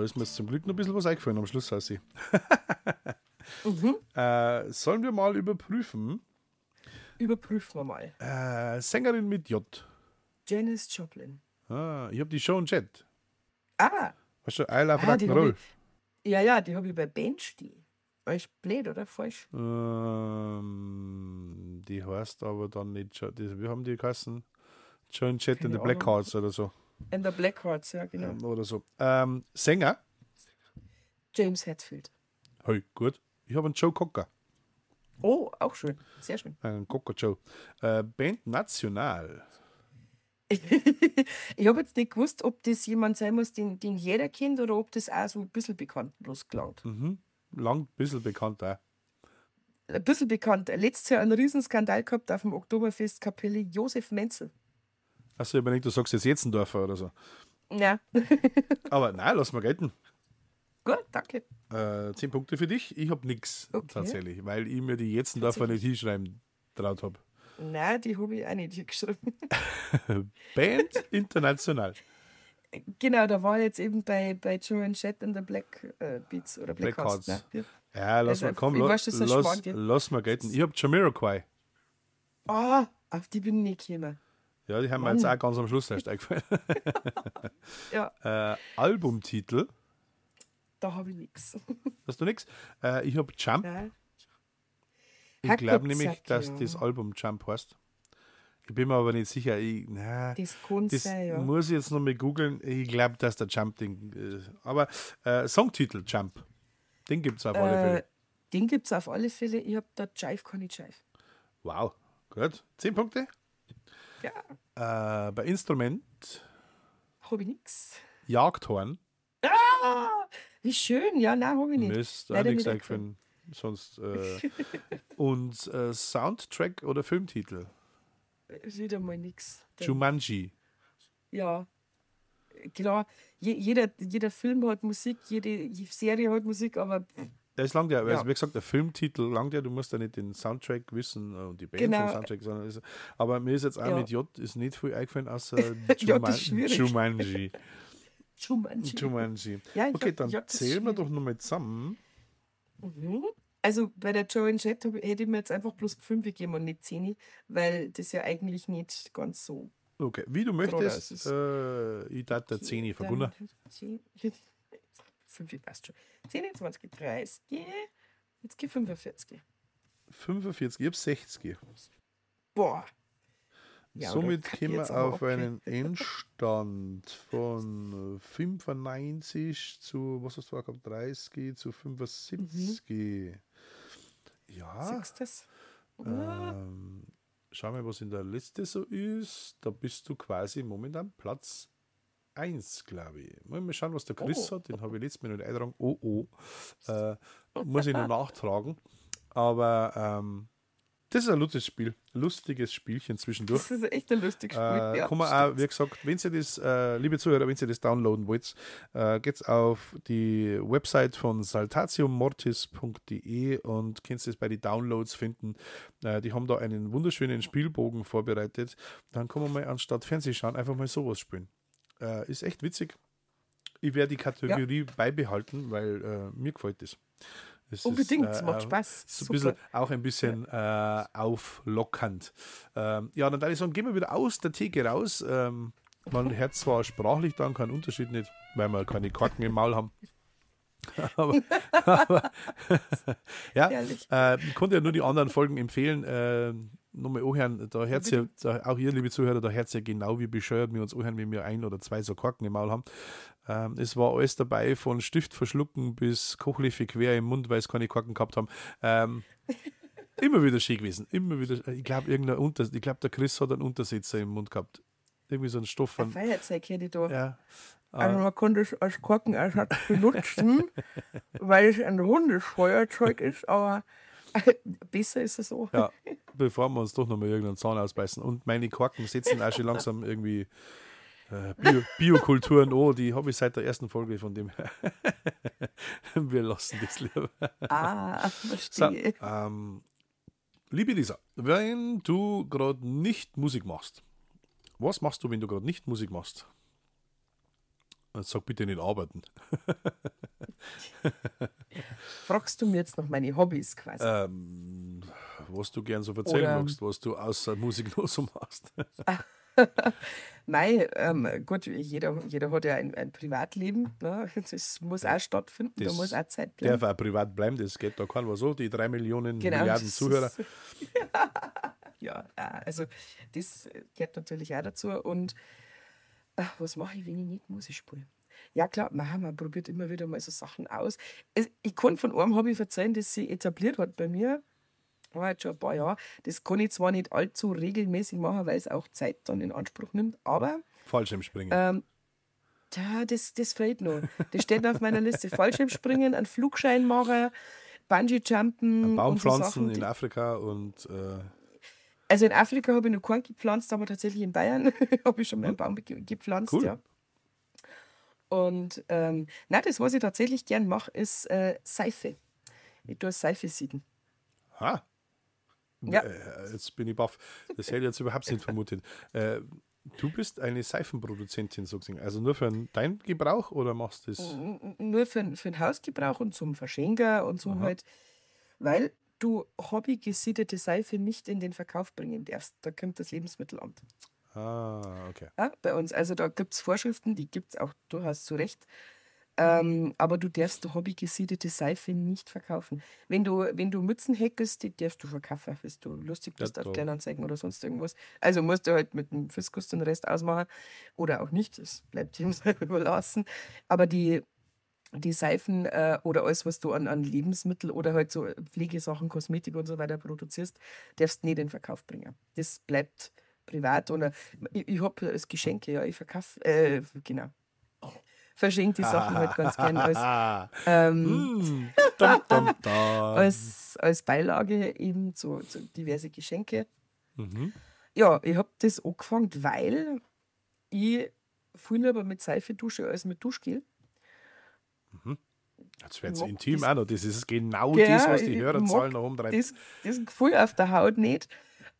Da ist mir jetzt zum Glück noch ein bisschen was eingefallen am Schluss, Sassi. Mhm. <laughs> äh, sollen wir mal überprüfen? Überprüfen wir mal. Äh, Sängerin mit J. Janis Joplin. Ah, ich habe die Show und Chat. Ah, Weißt du, I Love ah die Rock'n'Roll. ja, ja, die habe ich bei Band stehen. War ich blöd, oder? Falsch? Ähm, die heißt aber dann nicht, die, wie haben die geheißen? Joan Chat in the Black Ahnung. Hearts oder so. In der Blackhearts, ja, genau. Ähm, oder so. Ähm, Sänger? James Hetfield. Hey, gut. Ich habe einen Joe Cocker. Oh, auch schön. Sehr schön. Einen Cocker Joe. Äh, Band National. <laughs> ich habe jetzt nicht gewusst, ob das jemand sein muss, den, den jeder kennt, oder ob das auch so ein bisschen bekannt bloß klingt. Mhm. Lang ein bisschen bekannt auch. Ein bisschen bekannt. Letztes Jahr einen Riesenskandal gehabt auf dem Oktoberfest Kapelle Josef Menzel. Achso, ich überlegt, du sagst jetzt Jetzendorfer oder so. Ja, <laughs> Aber nein, lass mal gelten. gut, danke. Äh, zehn Punkte für dich. Ich habe nichts Okay. tatsächlich, weil ich mir die Jetzendorfer nicht hinschreiben traut habe. Nein, die habe ich auch nicht hier geschrieben. <laughs> Band International. genau, da war ich jetzt eben bei, bei Joan Jett in der Black äh, Beats oder Black, Black Hearts. Hearts. Ne? Ja, lass Also, mal, komm, ich la- weiß, dass das lass, wird. lass mal gelten. Ich habe Jamiroquai. Ah, auf die bin ich nicht gekommen. Ja, die haben mir jetzt auch ganz am Schluss erst eingefallen. <laughs> Ja, <laughs> äh, Albumtitel. da habe ich nichts. <laughs> Hast du nichts? Äh, ich habe Jump. Nein. Ich glaube nämlich, dass ja. das Album Jump heißt. Ich bin mir aber nicht sicher. Ich, na, Das kann das sein, ja. muss ich jetzt noch mal googeln. Ich glaube, dass der Jump-Ding. Äh, aber äh, Songtitel Jump. Den gibt es auf alle Äh, Fälle. den gibt es auf alle Fälle. Ich habe da Jive, kann ich Jive. Wow. Gut. Zehn Punkte. Ja, Äh, bei Instrument habe ich nichts. Jagdhorn. Ah, wie schön. Ja, nein, habe ich nicht. Mir ist auch nichts nicht eingefallen. Sonst. Äh, <laughs> und äh, Soundtrack oder Filmtitel? Wieder mal nichts. Jumanji. Ja, klar. Je, jeder, jeder Film hat Musik, jede Serie hat Musik, aber Das langt ja, Ja. also wie gesagt, der Filmtitel langt ja, du musst ja nicht den Soundtrack wissen äh, und die Band Genau. vom Soundtrack, sondern ist, aber mir ist jetzt auch Ja. mit J ist nicht viel eingefallen, außer <laughs> Ja, Juman. Jumanji. <laughs> Jumanji. Jumanji. Ja, Okay, dann J zählen wir doch nochmal zusammen. Mhm. Also bei der Joan Jett hab- hätte ich mir jetzt einfach bloß 5 gegeben und nicht 10, weil das ja eigentlich nicht ganz so. Okay, wie du möchtest. Äh, ich der 10 verbunden. 5 passt schon. 10, 20, 30, jetzt geht 45. 45, ich habe 60. Boah. Ja, Somit kommen wir auf einen Endstand von äh, 95 zu, was hast du gehabt, 30 zu 75. Ja, Siehst du das? Ja. ähm, schau mal, was in der Liste so ist. Da bist du quasi momentan Platz 1, glaube ich. Mal mal schauen, was der Chris Oh. hat. Den habe ich letztes Mal noch nicht eingetragen. Oh, oh. Äh, muss ich noch <laughs> nachtragen. Aber ähm, das ist ein lustiges Spiel. Lustiges Spielchen zwischendurch. Das ist echt ein lustiges Spiel. Äh, ja, kann man auch, wie gesagt, wenn ihr das, äh, liebe Zuhörer, wenn ihr das downloaden wollt, äh, geht's auf die Website von saltatiummortis.de und könnt es bei den Downloads finden. Äh, die haben da einen wunderschönen Spielbogen vorbereitet. Dann kann man mal anstatt Fernsehschauen einfach mal sowas spielen. Äh, ist echt witzig. Ich werde die Kategorie beibehalten, weil äh, mir gefällt das. Es Unbedingt, ist, äh, macht äh, Spaß. ist ein bisschen, auch ein bisschen äh, auflockernd. Ähm, ja, dann würde ich sagen, gehen wir wieder aus der Theke raus. Ähm, man hört zwar sprachlich dann keinen Unterschied nicht, weil wir keine Korken im Maul haben. <laughs> aber, aber <laughs> <laughs> ja, äh, ich konnte ja nur die anderen Folgen empfehlen. Äh, nochmal anhören, da hört da, auch ihr, liebe Zuhörer, da hört ihr genau wie bescheuert wir uns anhören, wenn wir ein oder zwei so Korken im Maul haben. Ähm, es war alles dabei, von Stift verschlucken bis Kochlöffel quer im Mund, weil es keine Korken gehabt haben. Ähm, <laughs> immer wieder schön gewesen. Immer wieder. Ich glaube, irgendein Unter, ich glaube, der Chris hat einen Untersetzer im Mund gehabt. Irgendwie so einen Stoff von. Feuerzeug hätte ich da. Ja. Also man kann das als Korkenersatz benutzen, <laughs> weil es ein rundes Feuerzeug ist, aber <laughs> besser ist es so. Ja, bevor wir uns doch nochmal irgendeinen Zahn ausbeißen. Und meine Korken setzen auch schon <laughs> langsam irgendwie äh, Bio, Biokulturen an, die habe ich seit der ersten Folge von dem her. <laughs> Wir lassen das lieber. Ah, verstehe. So, ähm, liebe Lisa, wenn du gerade nicht Musik machst, was machst du, wenn du gerade nicht Musik machst? Sag bitte nicht arbeiten. <laughs> Fragst du mir jetzt noch meine Hobbys quasi? Ähm, was du gern so erzählen Oder- magst, was du außer Musik noch so machst. <laughs> Nein, ähm, gut, jeder, jeder hat ja ein, ein Privatleben. Ne? Das muss auch stattfinden, Das da muss auch Zeit Darf bleiben. auch privat bleiben, das geht da kein was so. Die drei Millionen Genau, Milliarden Zuhörer. <laughs> ja, äh, also das gehört natürlich auch dazu. Und ach, was mache ich, wenn ich nicht Musik spiele? Ja klar, man, man probiert immer wieder mal so Sachen aus. Ich kann von einem Hobby erzählen, das sich etabliert hat bei mir. War jetzt schon ein paar Jahre. Das kann ich zwar nicht allzu regelmäßig machen, weil es auch Zeit dann in Anspruch nimmt, aber Fallschirmspringen. ähm, ja, das, das fehlt noch. Das steht auf meiner Liste. Fallschirmspringen, einen Flugschein machen, Bungee-Jumpen. Baum und so in Afrika und äh, Also in Afrika habe ich noch keinen gepflanzt, aber tatsächlich in Bayern <laughs> habe ich schon mal einen Baum ge gepflanzt, Cool. ja. Und ähm, nein, das, was ich tatsächlich gern mache, ist äh, Seife. Ich tue Seife sieden. ha. Ja. Äh, jetzt bin ich baff. Das hätte ich jetzt überhaupt nicht vermutet. Äh, du bist eine Seifenproduzentin sozusagen. Also nur für deinen Gebrauch oder machst du das? Nur für, den- für den Hausgebrauch und zum Verschenken und so halt. Weil du hobbygesiedete Seife nicht in den Verkauf bringen darfst. Da kommt das Lebensmittelamt. Ah, okay. Ja, bei uns. Also da gibt es Vorschriften, die gibt es auch durchaus zu Recht. Ähm, aber du darfst hobbygesiedete Seife nicht verkaufen. Wenn du, wenn du Mützen häkelst, die darfst du verkaufen, wenn du lustig bist Ja, auf Kleinanzeigen oder sonst irgendwas. Also musst du halt mit dem Fiskus den Rest ausmachen oder auch nicht. Das bleibt ihm <laughs> selber überlassen. Aber die, die Seifen äh, oder alles, was du an, an Lebensmittel oder halt so Pflegesachen, Kosmetik und so weiter produzierst, darfst nicht in den Verkauf bringen. Das bleibt privat. Oder ich, ich habe als Geschenke, ja, ich verkaufe, äh, genau. Verschenke die Sachen halt ganz gern als, <laughs> ähm, <laughs> dum. als, als Beilage eben zu, zu diverse Geschenke. Mhm. Ja, ich habe das angefangen, weil ich viel lieber mit Seife dusche als mit Duschgel. Jetzt wird es Ja, intim das- auch noch. Das ist genau Gell, das, was die Hörerzahlen oben treibt. das, das Gefühl auf der Haut nicht.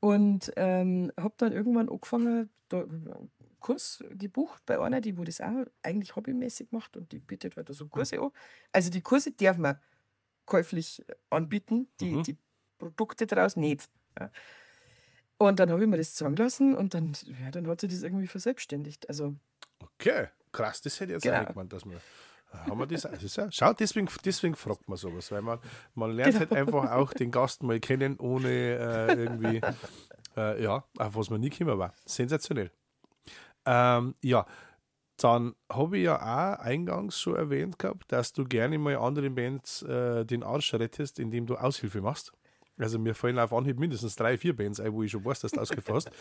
Und ähm, habe dann irgendwann angefangen, da einen Kurs gebucht bei einer, die wo das auch eigentlich hobbymäßig macht und die bietet halt so Kurse an. Also die Kurse darf man käuflich anbieten, die, Mhm. die Produkte daraus nicht. Ja. Und dann habe ich mir das sagen lassen und dann, ja, dann hat sich das irgendwie verselbstständigt. Also Okay, krass, das hätte ich jetzt Genau. auch gemeint, dass wir. Haben wir das, das ja, schau, deswegen, deswegen fragt man sowas, weil man, man lernt halt Genau. einfach auch den Gast mal kennen, ohne äh, irgendwie, äh, ja, auf was man nie gekommen war. Sensationell. Ähm, ja, dann habe ich ja auch eingangs schon erwähnt gehabt, dass du gerne mal anderen Bands äh, den Arsch rettest, indem du Aushilfe machst. Also mir fallen auf Anhieb mindestens drei, vier Bands ein, wo ich schon weiß, dass du ausgefasst. <laughs>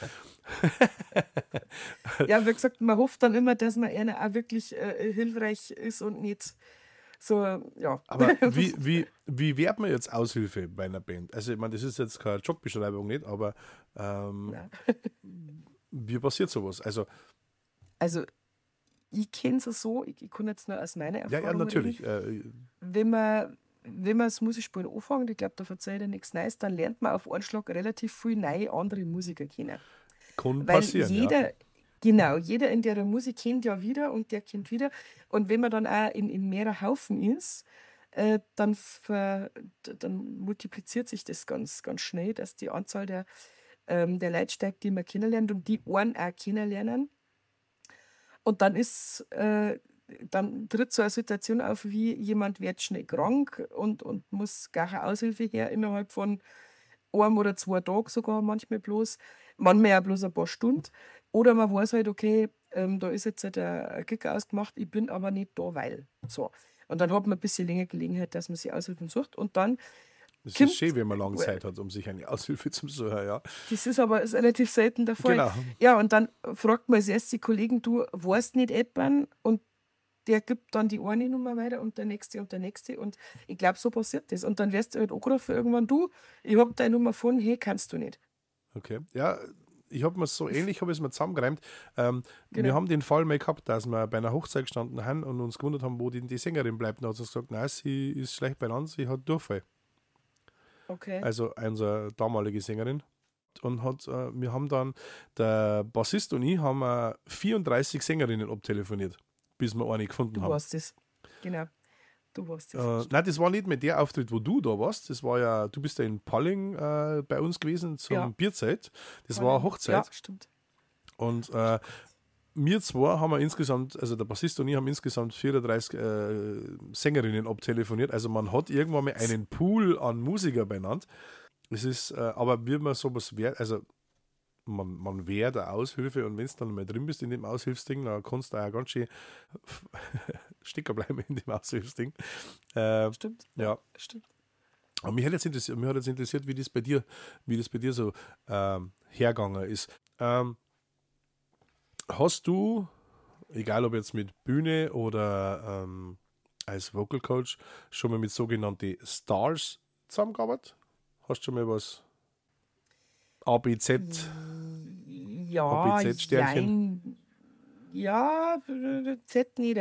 Ja, wie gesagt, man hofft dann immer, dass man einer auch wirklich äh, hilfreich ist und nicht so, ja. Aber <laughs> wie, wie, wie wird man jetzt Aushilfe bei einer Band? Also, ich meine, das ist jetzt keine Jobbeschreibung nicht, aber ähm, Ja. <laughs> wie passiert sowas? Also, Also, ich kenne es so, ich, ich kann jetzt nur aus meiner ja, Erfahrung ja, natürlich. reden. Äh, Wenn man, wenn man das Musikspielen anfängt, ich glaube, da verzeiht er nichts Neues, dann lernt man auf einen Schlag relativ viel neue andere Musiker kennen. kann Weil passieren. jeder, ja. genau, jeder in der Musik kennt ja wieder und der kennt wieder. Und wenn man dann auch in, in mehreren Haufen ist, äh, dann, ver, dann multipliziert sich das ganz, ganz schnell, dass die Anzahl der, ähm, der Leute steigt, die man kennenlernt und die einen auch kennenlernen. Und dann ist, äh, dann tritt so eine Situation auf, wie jemand wird schnell krank und, und muss gar keine Aushilfe her innerhalb von einem oder zwei Tage sogar manchmal bloß, manchmal auch bloß ein paar Stunden. Oder man weiß halt, okay, ähm, da ist jetzt halt ein Gig ausgemacht, ich bin aber nicht da, weil. So. Und dann hat man ein bisschen länger Gelegenheit, dass man sich Aushilfen sucht. Und dann Es ist schön, wenn man lange Zeit hat, um sich eine Aushilfe zu suchen, ja. Das ist aber ist relativ selten der Fall. Genau. Ja, und dann fragt man als erstes die Kollegen, du weißt nicht etwan und der gibt dann die eine Nummer weiter und der nächste und der nächste und ich glaube, so passiert das. Und dann wirst du halt angerufen irgendwann, du, ich hab deine Nummer von, hey, kannst du nicht. Okay. Ja, ich habe mir so ähnlich habe ich es mir zusammengereimt. Ähm, Wir Genau. haben den Fall mal gehabt, dass wir bei einer Hochzeit gestanden haben und uns gewundert haben, wo die, die Sängerin bleibt. Und hat sie gesagt, nein, sie ist schlecht benannt, sie hat Durchfall. Okay. Also unsere damalige Sängerin. Und hat, äh, wir haben dann, der Bassist und ich haben äh, 34 Sängerinnen abtelefoniert, bis wir eine gefunden du haben. warst das. Genau. Du warst das. Äh, nein, das war nicht mehr der Auftritt, wo du da warst. Das war ja, du bist ja in Palling äh, bei uns gewesen zum Ja. Bierzeit. Das war eine Hochzeit. Ja, stimmt. Und äh, wir zwei haben wir insgesamt, also der Bassist und ich haben insgesamt 34 äh, Sängerinnen abtelefoniert. Also man hat irgendwann mal einen Pool an Musiker benannt. Es ist, äh, aber wie man sowas wäre, also man, man wäre der Aushilfe und wenn du dann mal drin bist in dem Aushilfsding, dann kannst du auch ganz schön <laughs> sticker bleiben in dem Aushilfsding. Äh, Stimmt. ja, Stimmt. aber mich hat jetzt interessiert, mich hat jetzt interessiert wie das bei dir, wie das bei dir so ähm, hergegangen ist. Ähm, hast du, egal ob jetzt mit Bühne oder ähm, als Vocal Coach, schon mal mit sogenannten Stars zusammengearbeitet? Hast du schon mal was ABZ? Ja, ABZ-Sternchen. Ja, Z nicht.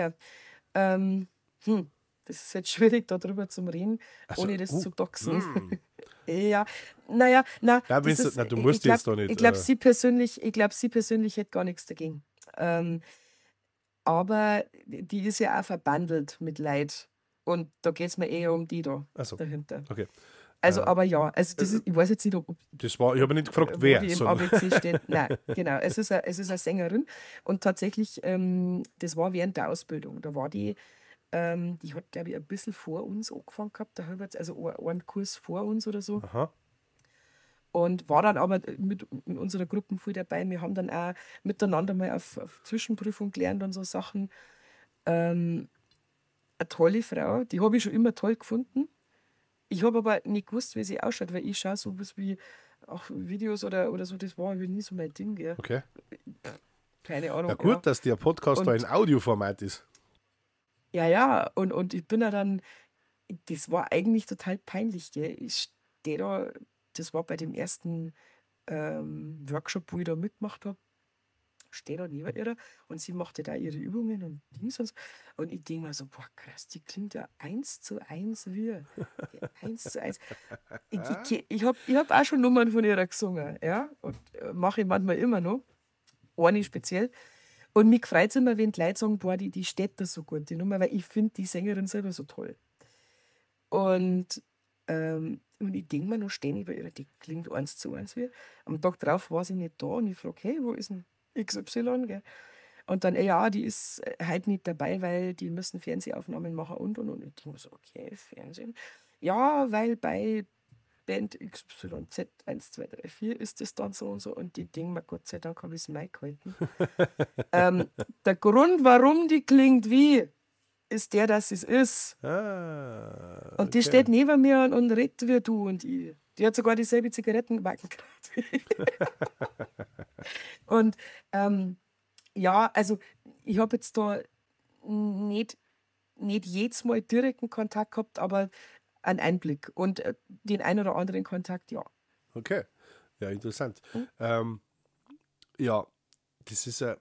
Ähm, hm, das ist jetzt schwierig, darüber zu reden, Also, ohne das uh, zu doxen. mm. <laughs> Ja, naja, na, Ja, das ist- na, du musst glaub, jetzt doch nicht, Ich glaube, äh, sie persönlich, ich glaube, sie persönlich hätte gar nichts dagegen. Ähm, aber die ist ja auch verbandelt mit Leid. Und da geht es mir eher um die da Also, dahinter. okay. Also, Äh, aber ja, also das ist, ich weiß jetzt nicht, ob, Das war, ich habe nicht gefragt, wo wer. die im ABC <laughs> steht. Nein, genau. Es ist, eine, es ist eine Sängerin. Und tatsächlich, ähm, das war während der Ausbildung. Da war die, ähm, die hat, glaube ich, ein bisschen vor uns angefangen gehabt. Da haben wir jetzt also einen- Kurs vor uns oder so. Aha. Und war dann aber mit in unserer Gruppe viel dabei. Wir haben dann auch miteinander mal auf, auf Zwischenprüfung gelernt und so Sachen. Ähm, eine tolle Frau, die habe ich schon immer toll gefunden. Ich habe aber nicht gewusst, wie sie ausschaut, weil ich schaue so was wie auch Videos oder, oder so, das war irgendwie nie so mein Ding. Gell. Okay. Keine Ahnung. Ja, gut, ja. dass der Podcast da Und- in Audioformat ist. Ja, ja, und, und ich bin ja dann, das war eigentlich total peinlich. Gell? Ich stehe da, das war bei dem ersten ähm, Workshop, wo ich da mitgemacht habe, stehe da neben ihr und sie machte da ihre Übungen und Dings und so. Und ich denke mir so, boah, krass, die klingt ja eins zu eins wie. Eins zu eins. Ich, ich, ich habe ich hab auch schon Nummern von ihr gesungen, ja, und äh, mache ich manchmal immer noch. Eine speziell. Und mich freut es immer, wenn die Leute sagen, boah, die, die steht da so gut, die Nummer, weil ich finde die Sängerin selber so toll. Und, ähm, und ich denke mir noch ständig bei ihr, die klingt eins zu eins wie. Am Tag drauf war sie nicht da und ich frage, hey, wo ist denn XY? Gell? Und dann, ja, die ist äh, heute nicht dabei, weil die müssen Fernsehaufnahmen machen und und und. Ich denke mir so, okay, Fernsehen. Ja, weil bei Band XYZ 1, 2, 3, 4 ist es dann so und so. Und die denken mir, Gott sei Dank habe ich es Mic gehalten. <laughs> ähm, der Grund, warum die klingt wie, ist der, dass es ist. Ah, Und die okay. steht neben mir und, und redet wie du und ich. Die hat sogar dieselbe Zigarettenbacken gekriegt. <laughs> und ähm, ja, also ich habe jetzt da nicht, nicht jedes Mal direkten Kontakt gehabt, aber einen Einblick und äh, den einen oder anderen Kontakt, ja. Okay. Ja, interessant. Hm? Ähm, ja, das ist ja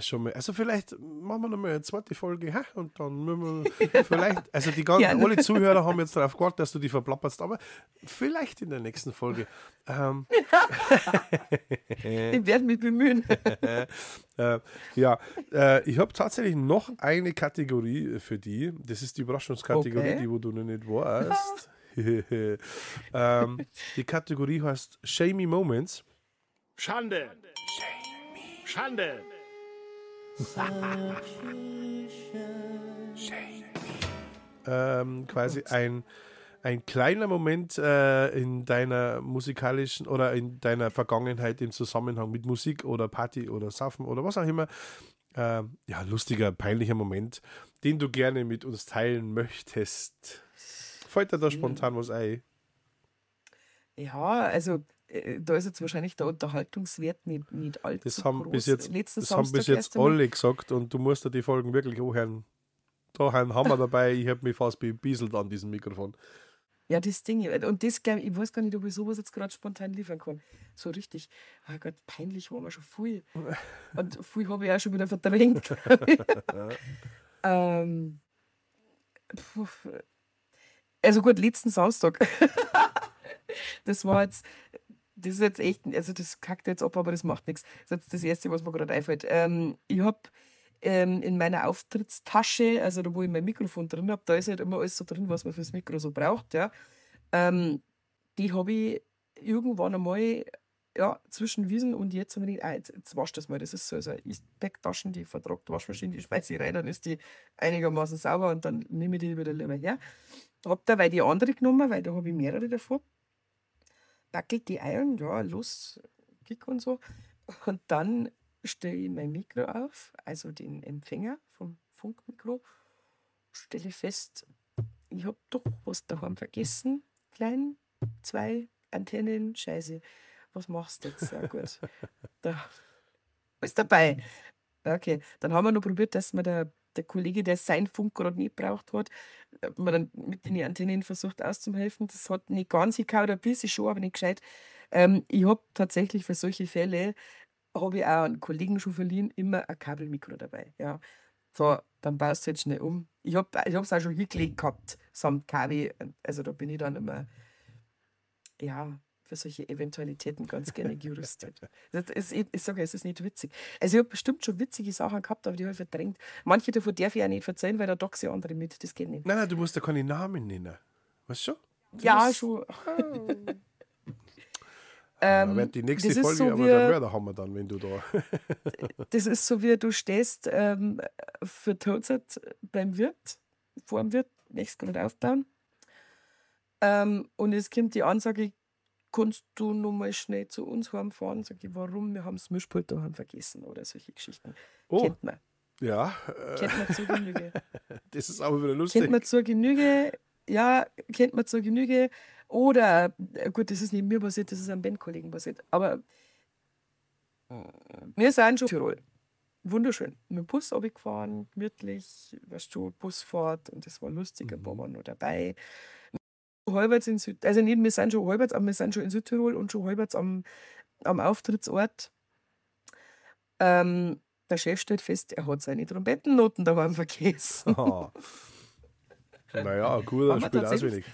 schon mal. Also, vielleicht machen wir nochmal eine zweite Folge hä? und dann müssen wir <laughs> vielleicht. Also, die ganzen, Gerne. alle Zuhörer haben jetzt darauf gewartet, dass du die verplapperst, aber vielleicht in der nächsten Folge. Ähm, <laughs> Ich werde mich bemühen. <laughs> äh, ja, äh, ich habe tatsächlich noch eine Kategorie für die. Das ist die Überraschungskategorie, Okay. die wo du noch nicht weißt. ähm, die Kategorie heißt Shamey Moments. Schande! Schande! Ähm, quasi ein, ein kleiner Moment äh, in deiner musikalischen oder in deiner Vergangenheit im Zusammenhang mit Musik oder Party oder Saufen oder was auch immer. Äh, ja, lustiger, peinlicher Moment, den du gerne mit uns teilen möchtest. Fällt dir da spontan was ein? Ja, also da ist jetzt wahrscheinlich der Unterhaltungswert nicht, nicht allzu Das haben groß. bis jetzt, Letzten das haben bis Samstag jetzt alle gesagt und du musst dir die Folgen wirklich anhören. Da haben wir dabei, ich habe mich fast bebieselt an diesem Mikrofon. Ja, das Ding. Und das, ich, ich weiß gar nicht, ob ich sowas jetzt gerade spontan liefern kann. So richtig. Oh Gott, peinlich war mir schon viel. Und viel habe ich auch schon wieder verdrängt. <laughs> ähm, also gut, letzten Samstag. <laughs> das war jetzt, das ist jetzt echt, also das kackt jetzt ab, aber das macht nichts. Das ist jetzt das Erste, was mir gerade einfällt. Ähm, ich habe ähm, in meiner Auftrittstasche, also da wo ich mein Mikrofon drin habe, da ist halt immer alles so drin, was man fürs Mikro so braucht, ja. Ähm, die habe ich irgendwann einmal ja, zwischen Wiesen und jetzt habe ich ah, jetzt, jetzt wasch das mal. Das ist so, also Backtaschen, die vertragt Waschmaschine, die schmeiße ich rein, dann ist die einigermaßen sauber und dann nehme ich die wieder lieber her. Hab dabei die andere genommen, weil da habe ich mehrere davon. Backelt die ein, ja, los, Kick und so. Und dann stelle ich mein Mikro auf, also den Empfänger vom Funkmikro, stelle fest, ich habe doch was daheim vergessen. Klein, zwei Antennen, scheiße. Was machst du jetzt? Ja, gut. <laughs> Da ist dabei. Okay, dann haben wir noch probiert, dass man der, der Kollege, der sein Funk gerade nicht braucht hat, äh, man dann mit den Antennen versucht auszuhelfen. Das hat nicht ganz hingehauen, ein bisschen schon, aber nicht gescheit. Ähm, ich habe tatsächlich für solche Fälle, habe ich auch einen Kollegen schon verliehen, immer ein Kabelmikro dabei. Ja. So, dann baust du jetzt schnell um. Ich habe es auch schon hingelegt gehabt, samt Kabel. Also da bin ich dann immer, ja, für solche Eventualitäten ganz gerne gerüstet. <laughs> Ist, ich ich sage, es ist nicht witzig. Also ich habe bestimmt schon witzige Sachen gehabt, aber die habe ich verdrängt. Manche davon darf ich auch nicht verzeihen, weil da doxe ich andere mit. Das geht nicht. Nein, nein, du musst ja keine Namen nennen. Weißt du schon? Du Ja, musst- schon. Da <laughs> Ähm, wird die nächste Folge so aber wie- der Mörder haben wir dann, wenn du da. <laughs> Das ist so, wie du stehst ähm, für Todzeit beim Wirt, vor dem Wirt, nächstes gerade aufbauen. Ähm, und es kommt die Ansage, kannst du noch mal schnell zu uns heimfahren? Sag ich, warum? Wir haben das Mischpult daheim vergessen oder solche Geschichten. Oh, Kennt man. ja, äh, Kennt man zur Genüge. <laughs> das ist aber wieder lustig. kennt man zur Genüge. Ja, kennt man zur Genüge. Oder, äh, gut, das ist nicht mir passiert, das ist einem Bandkollegen passiert. Aber äh, wir sind schon Tirol. Wunderschön. Mit dem Bus gefahren, gemütlich, weißt du, Busfahrt und das war lustig, ein paar waren noch dabei. Halberts in Süd, also nicht, wir sind schon halberts, aber wir sind schon in Südtirol und schon halberts am, am Auftrittsort. Ähm, der Chef stellt fest, er hat seine Trompetennoten daheim vergessen. <laughs> Ah. naja, Haben wir spielt auswendig.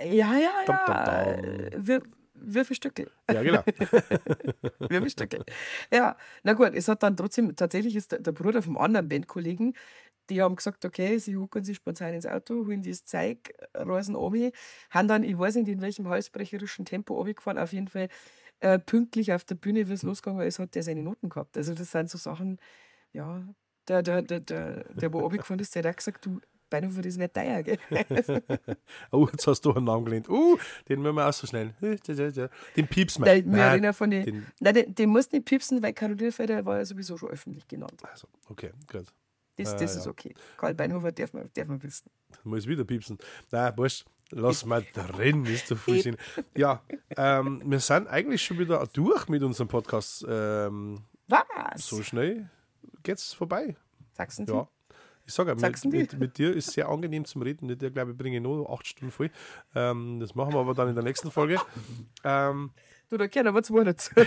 Ja, ja, Dum, ja. dum, dum. Wir, Würfelstücke. Ja, genau. <laughs> Würfelstücke. Ja, na gut, es hat dann trotzdem, tatsächlich ist der, der Bruder vom anderen Bandkollegen, die haben gesagt, okay, sie hucken sich spontan ins Auto, holen das Zeug, reisen obi, haben dann, ich weiß nicht in welchem halsbrecherischen Tempo gefahren, auf jeden Fall äh, pünktlich auf der Bühne, wie es losgegangen ist, hat der seine Noten gehabt. Also das sind so Sachen, ja, der, der, der, der, der wo gefahren ist, der hat auch gesagt, du, Beinhofer, das ist nicht teuer, gell? <laughs> Oh, jetzt hast du einen Namen gelernt. Uh, den müssen wir auch so schnell. Den piepsen wir. Der, wir Nein, von den, den, Nein, den, den musst du nicht piepsen, weil Caroline Felder war ja sowieso schon öffentlich genannt. also, okay, gut. Das, Ah, das ja. ist okay. Karl Beinhofer darf man, darf man wissen. Muss wieder piepsen. Nein, wurscht. Lass mal drin, ist zu viel Sinn. Ja, ähm, wir sind eigentlich schon wieder durch mit unserem Podcast. Ähm, Was? so schnell geht's vorbei. Du? Ja. Ich sage mit, mit, mit dir ist sehr angenehm zum Reden. Mit dir, glaube ich, bringe ich nur acht Stunden voll. Ähm, das machen wir aber dann in der nächsten Folge. Ähm, Du, da können wir zwei dazu. <laughs>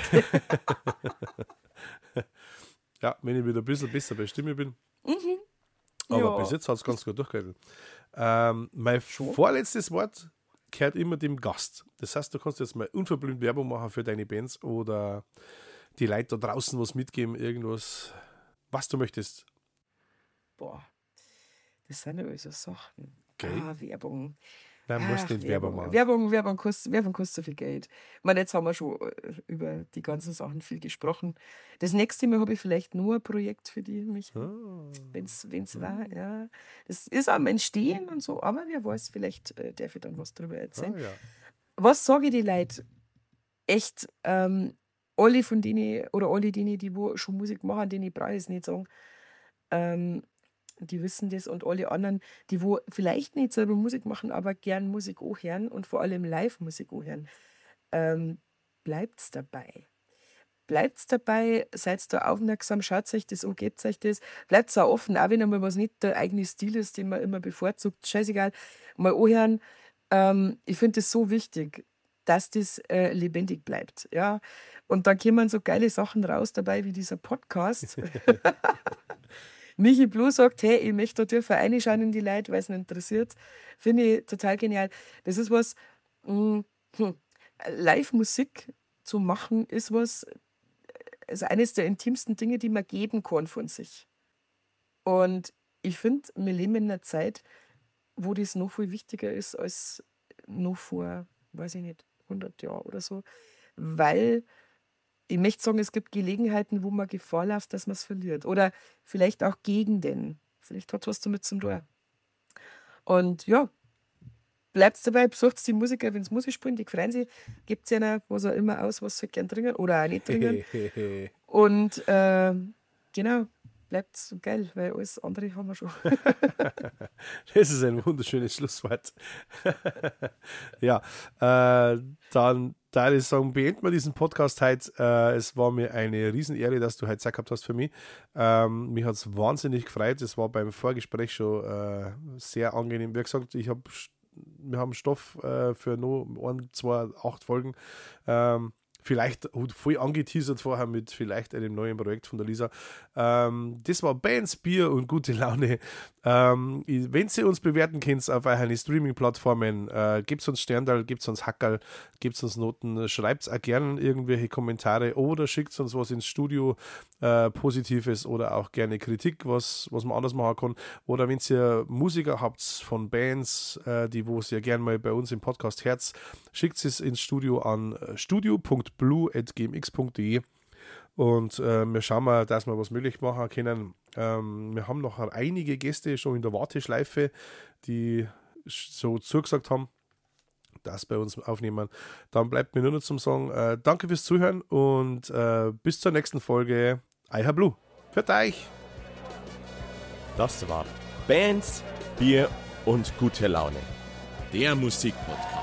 ja, wenn ich wieder ein bisschen besser bei Stimme bin. Aber Ja. bis jetzt hat es ganz gut durchgehalten. Ähm, mein vorletztes Wort gehört immer dem Gast. Das heißt, du kannst jetzt mal unverblümt Werbung machen für deine Bands oder die Leute da draußen was mitgeben, irgendwas, was du möchtest. Boah, das sind ja so Sachen. Okay. Ah, Werbung. Dann musst du nicht Werbung machen. Werbung, Werbung, kostet, Werbung kostet so viel Geld. Ich meine, jetzt haben wir schon äh, über die ganzen Sachen viel gesprochen. Das nächste Mal habe ich vielleicht nur ein Projekt für die, mich, Ah. wenn es war. Ja. Das ist am Entstehen und so, aber wer weiß, vielleicht äh, darf ich dann was darüber erzählen. Ah, ja. Was sage ich die Leute? Echt, ähm, alle von denen, oder alle denen, die wo schon Musik machen, denen ich brauche es nicht sagen, ähm, die wissen das und alle anderen, die wo vielleicht nicht selber Musik machen, aber gern Musik hören und vor allem Live-Musik hören, ähm, bleibt's dabei. Bleibt's dabei, seid da aufmerksam, schaut euch das an, gebt euch das, bleibt auch offen, auch wenn einmal was nicht der eigene Stil ist, den man immer bevorzugt, scheißegal, mal anhören. Ähm, ich finde das so wichtig, dass das äh, lebendig bleibt. Ja? Und dann kommen so geile Sachen raus dabei, wie dieser Podcast. <laughs> <laughs> Michi Blue sagt, hey, ich möchte da dürfen reinschauen in die Leute, weil es ihn interessiert. Finde ich total genial. Das ist was, mh, hm, Live-Musik zu machen, ist was, ist eines der intimsten Dinge, die man geben kann von sich. Und ich finde, wir leben in einer Zeit, wo das noch viel wichtiger ist als noch vor, weiß ich nicht, 100 Jahren oder so. Weil ich möchte sagen, es gibt Gelegenheiten, wo man Gefahr läuft, dass man es verliert. Oder vielleicht auch Gegenden. Vielleicht hat was damit zum tun. Und ja, bleibt dabei, besucht die Musiker, wenn sie Musik spielen, die freuen sich, gebt es ihnen, was auch immer aus, was sie gern trinken oder auch nicht trinken. <laughs> Und äh, genau, bleibt so geil, weil alles andere haben wir schon. <laughs> Das ist ein wunderschönes Schlusswort. <laughs> ja, äh, dann da ich sagen, beenden wir diesen Podcast heute. Äh, es war mir eine Riesenehre, dass du heute Zeit gehabt hast für mich. Ähm, mich hat es wahnsinnig gefreut. Es war beim Vorgespräch schon äh, sehr angenehm. Wie gesagt, ich hab, wir haben Stoff äh, für nur ein, zwei, acht Folgen. Ähm, vielleicht voll angeteasert vorher mit vielleicht einem neuen Projekt von der Lisa. Ähm, das war Bands, Bier und gute Laune. Ähm, wenn Sie uns bewerten könnt auf euren Streaming-Plattformen, äh, gebt uns Sterndal, gebt uns Hackerl, gebt uns Noten, schreibt auch gerne irgendwelche Kommentare oder schickt uns was ins Studio, äh, Positives oder auch gerne Kritik, was, was man anders machen kann. Oder wenn ihr Musiker habt von Bands, äh, die wo ihr gerne mal bei uns im Podcast Herz, schickt es ins Studio an studio.blue.gmx.de und äh, wir schauen mal, dass wir was möglich machen können. Ähm, wir haben noch einige Gäste schon in der Warteschleife, die so zugesagt haben, das bei uns aufnehmen. Dann bleibt mir nur noch zum Sagen, äh, danke fürs Zuhören und äh, bis zur nächsten Folge. I have Blue. Für euch. Das war Bands, Bier und gute Laune. Der Musikpodcast.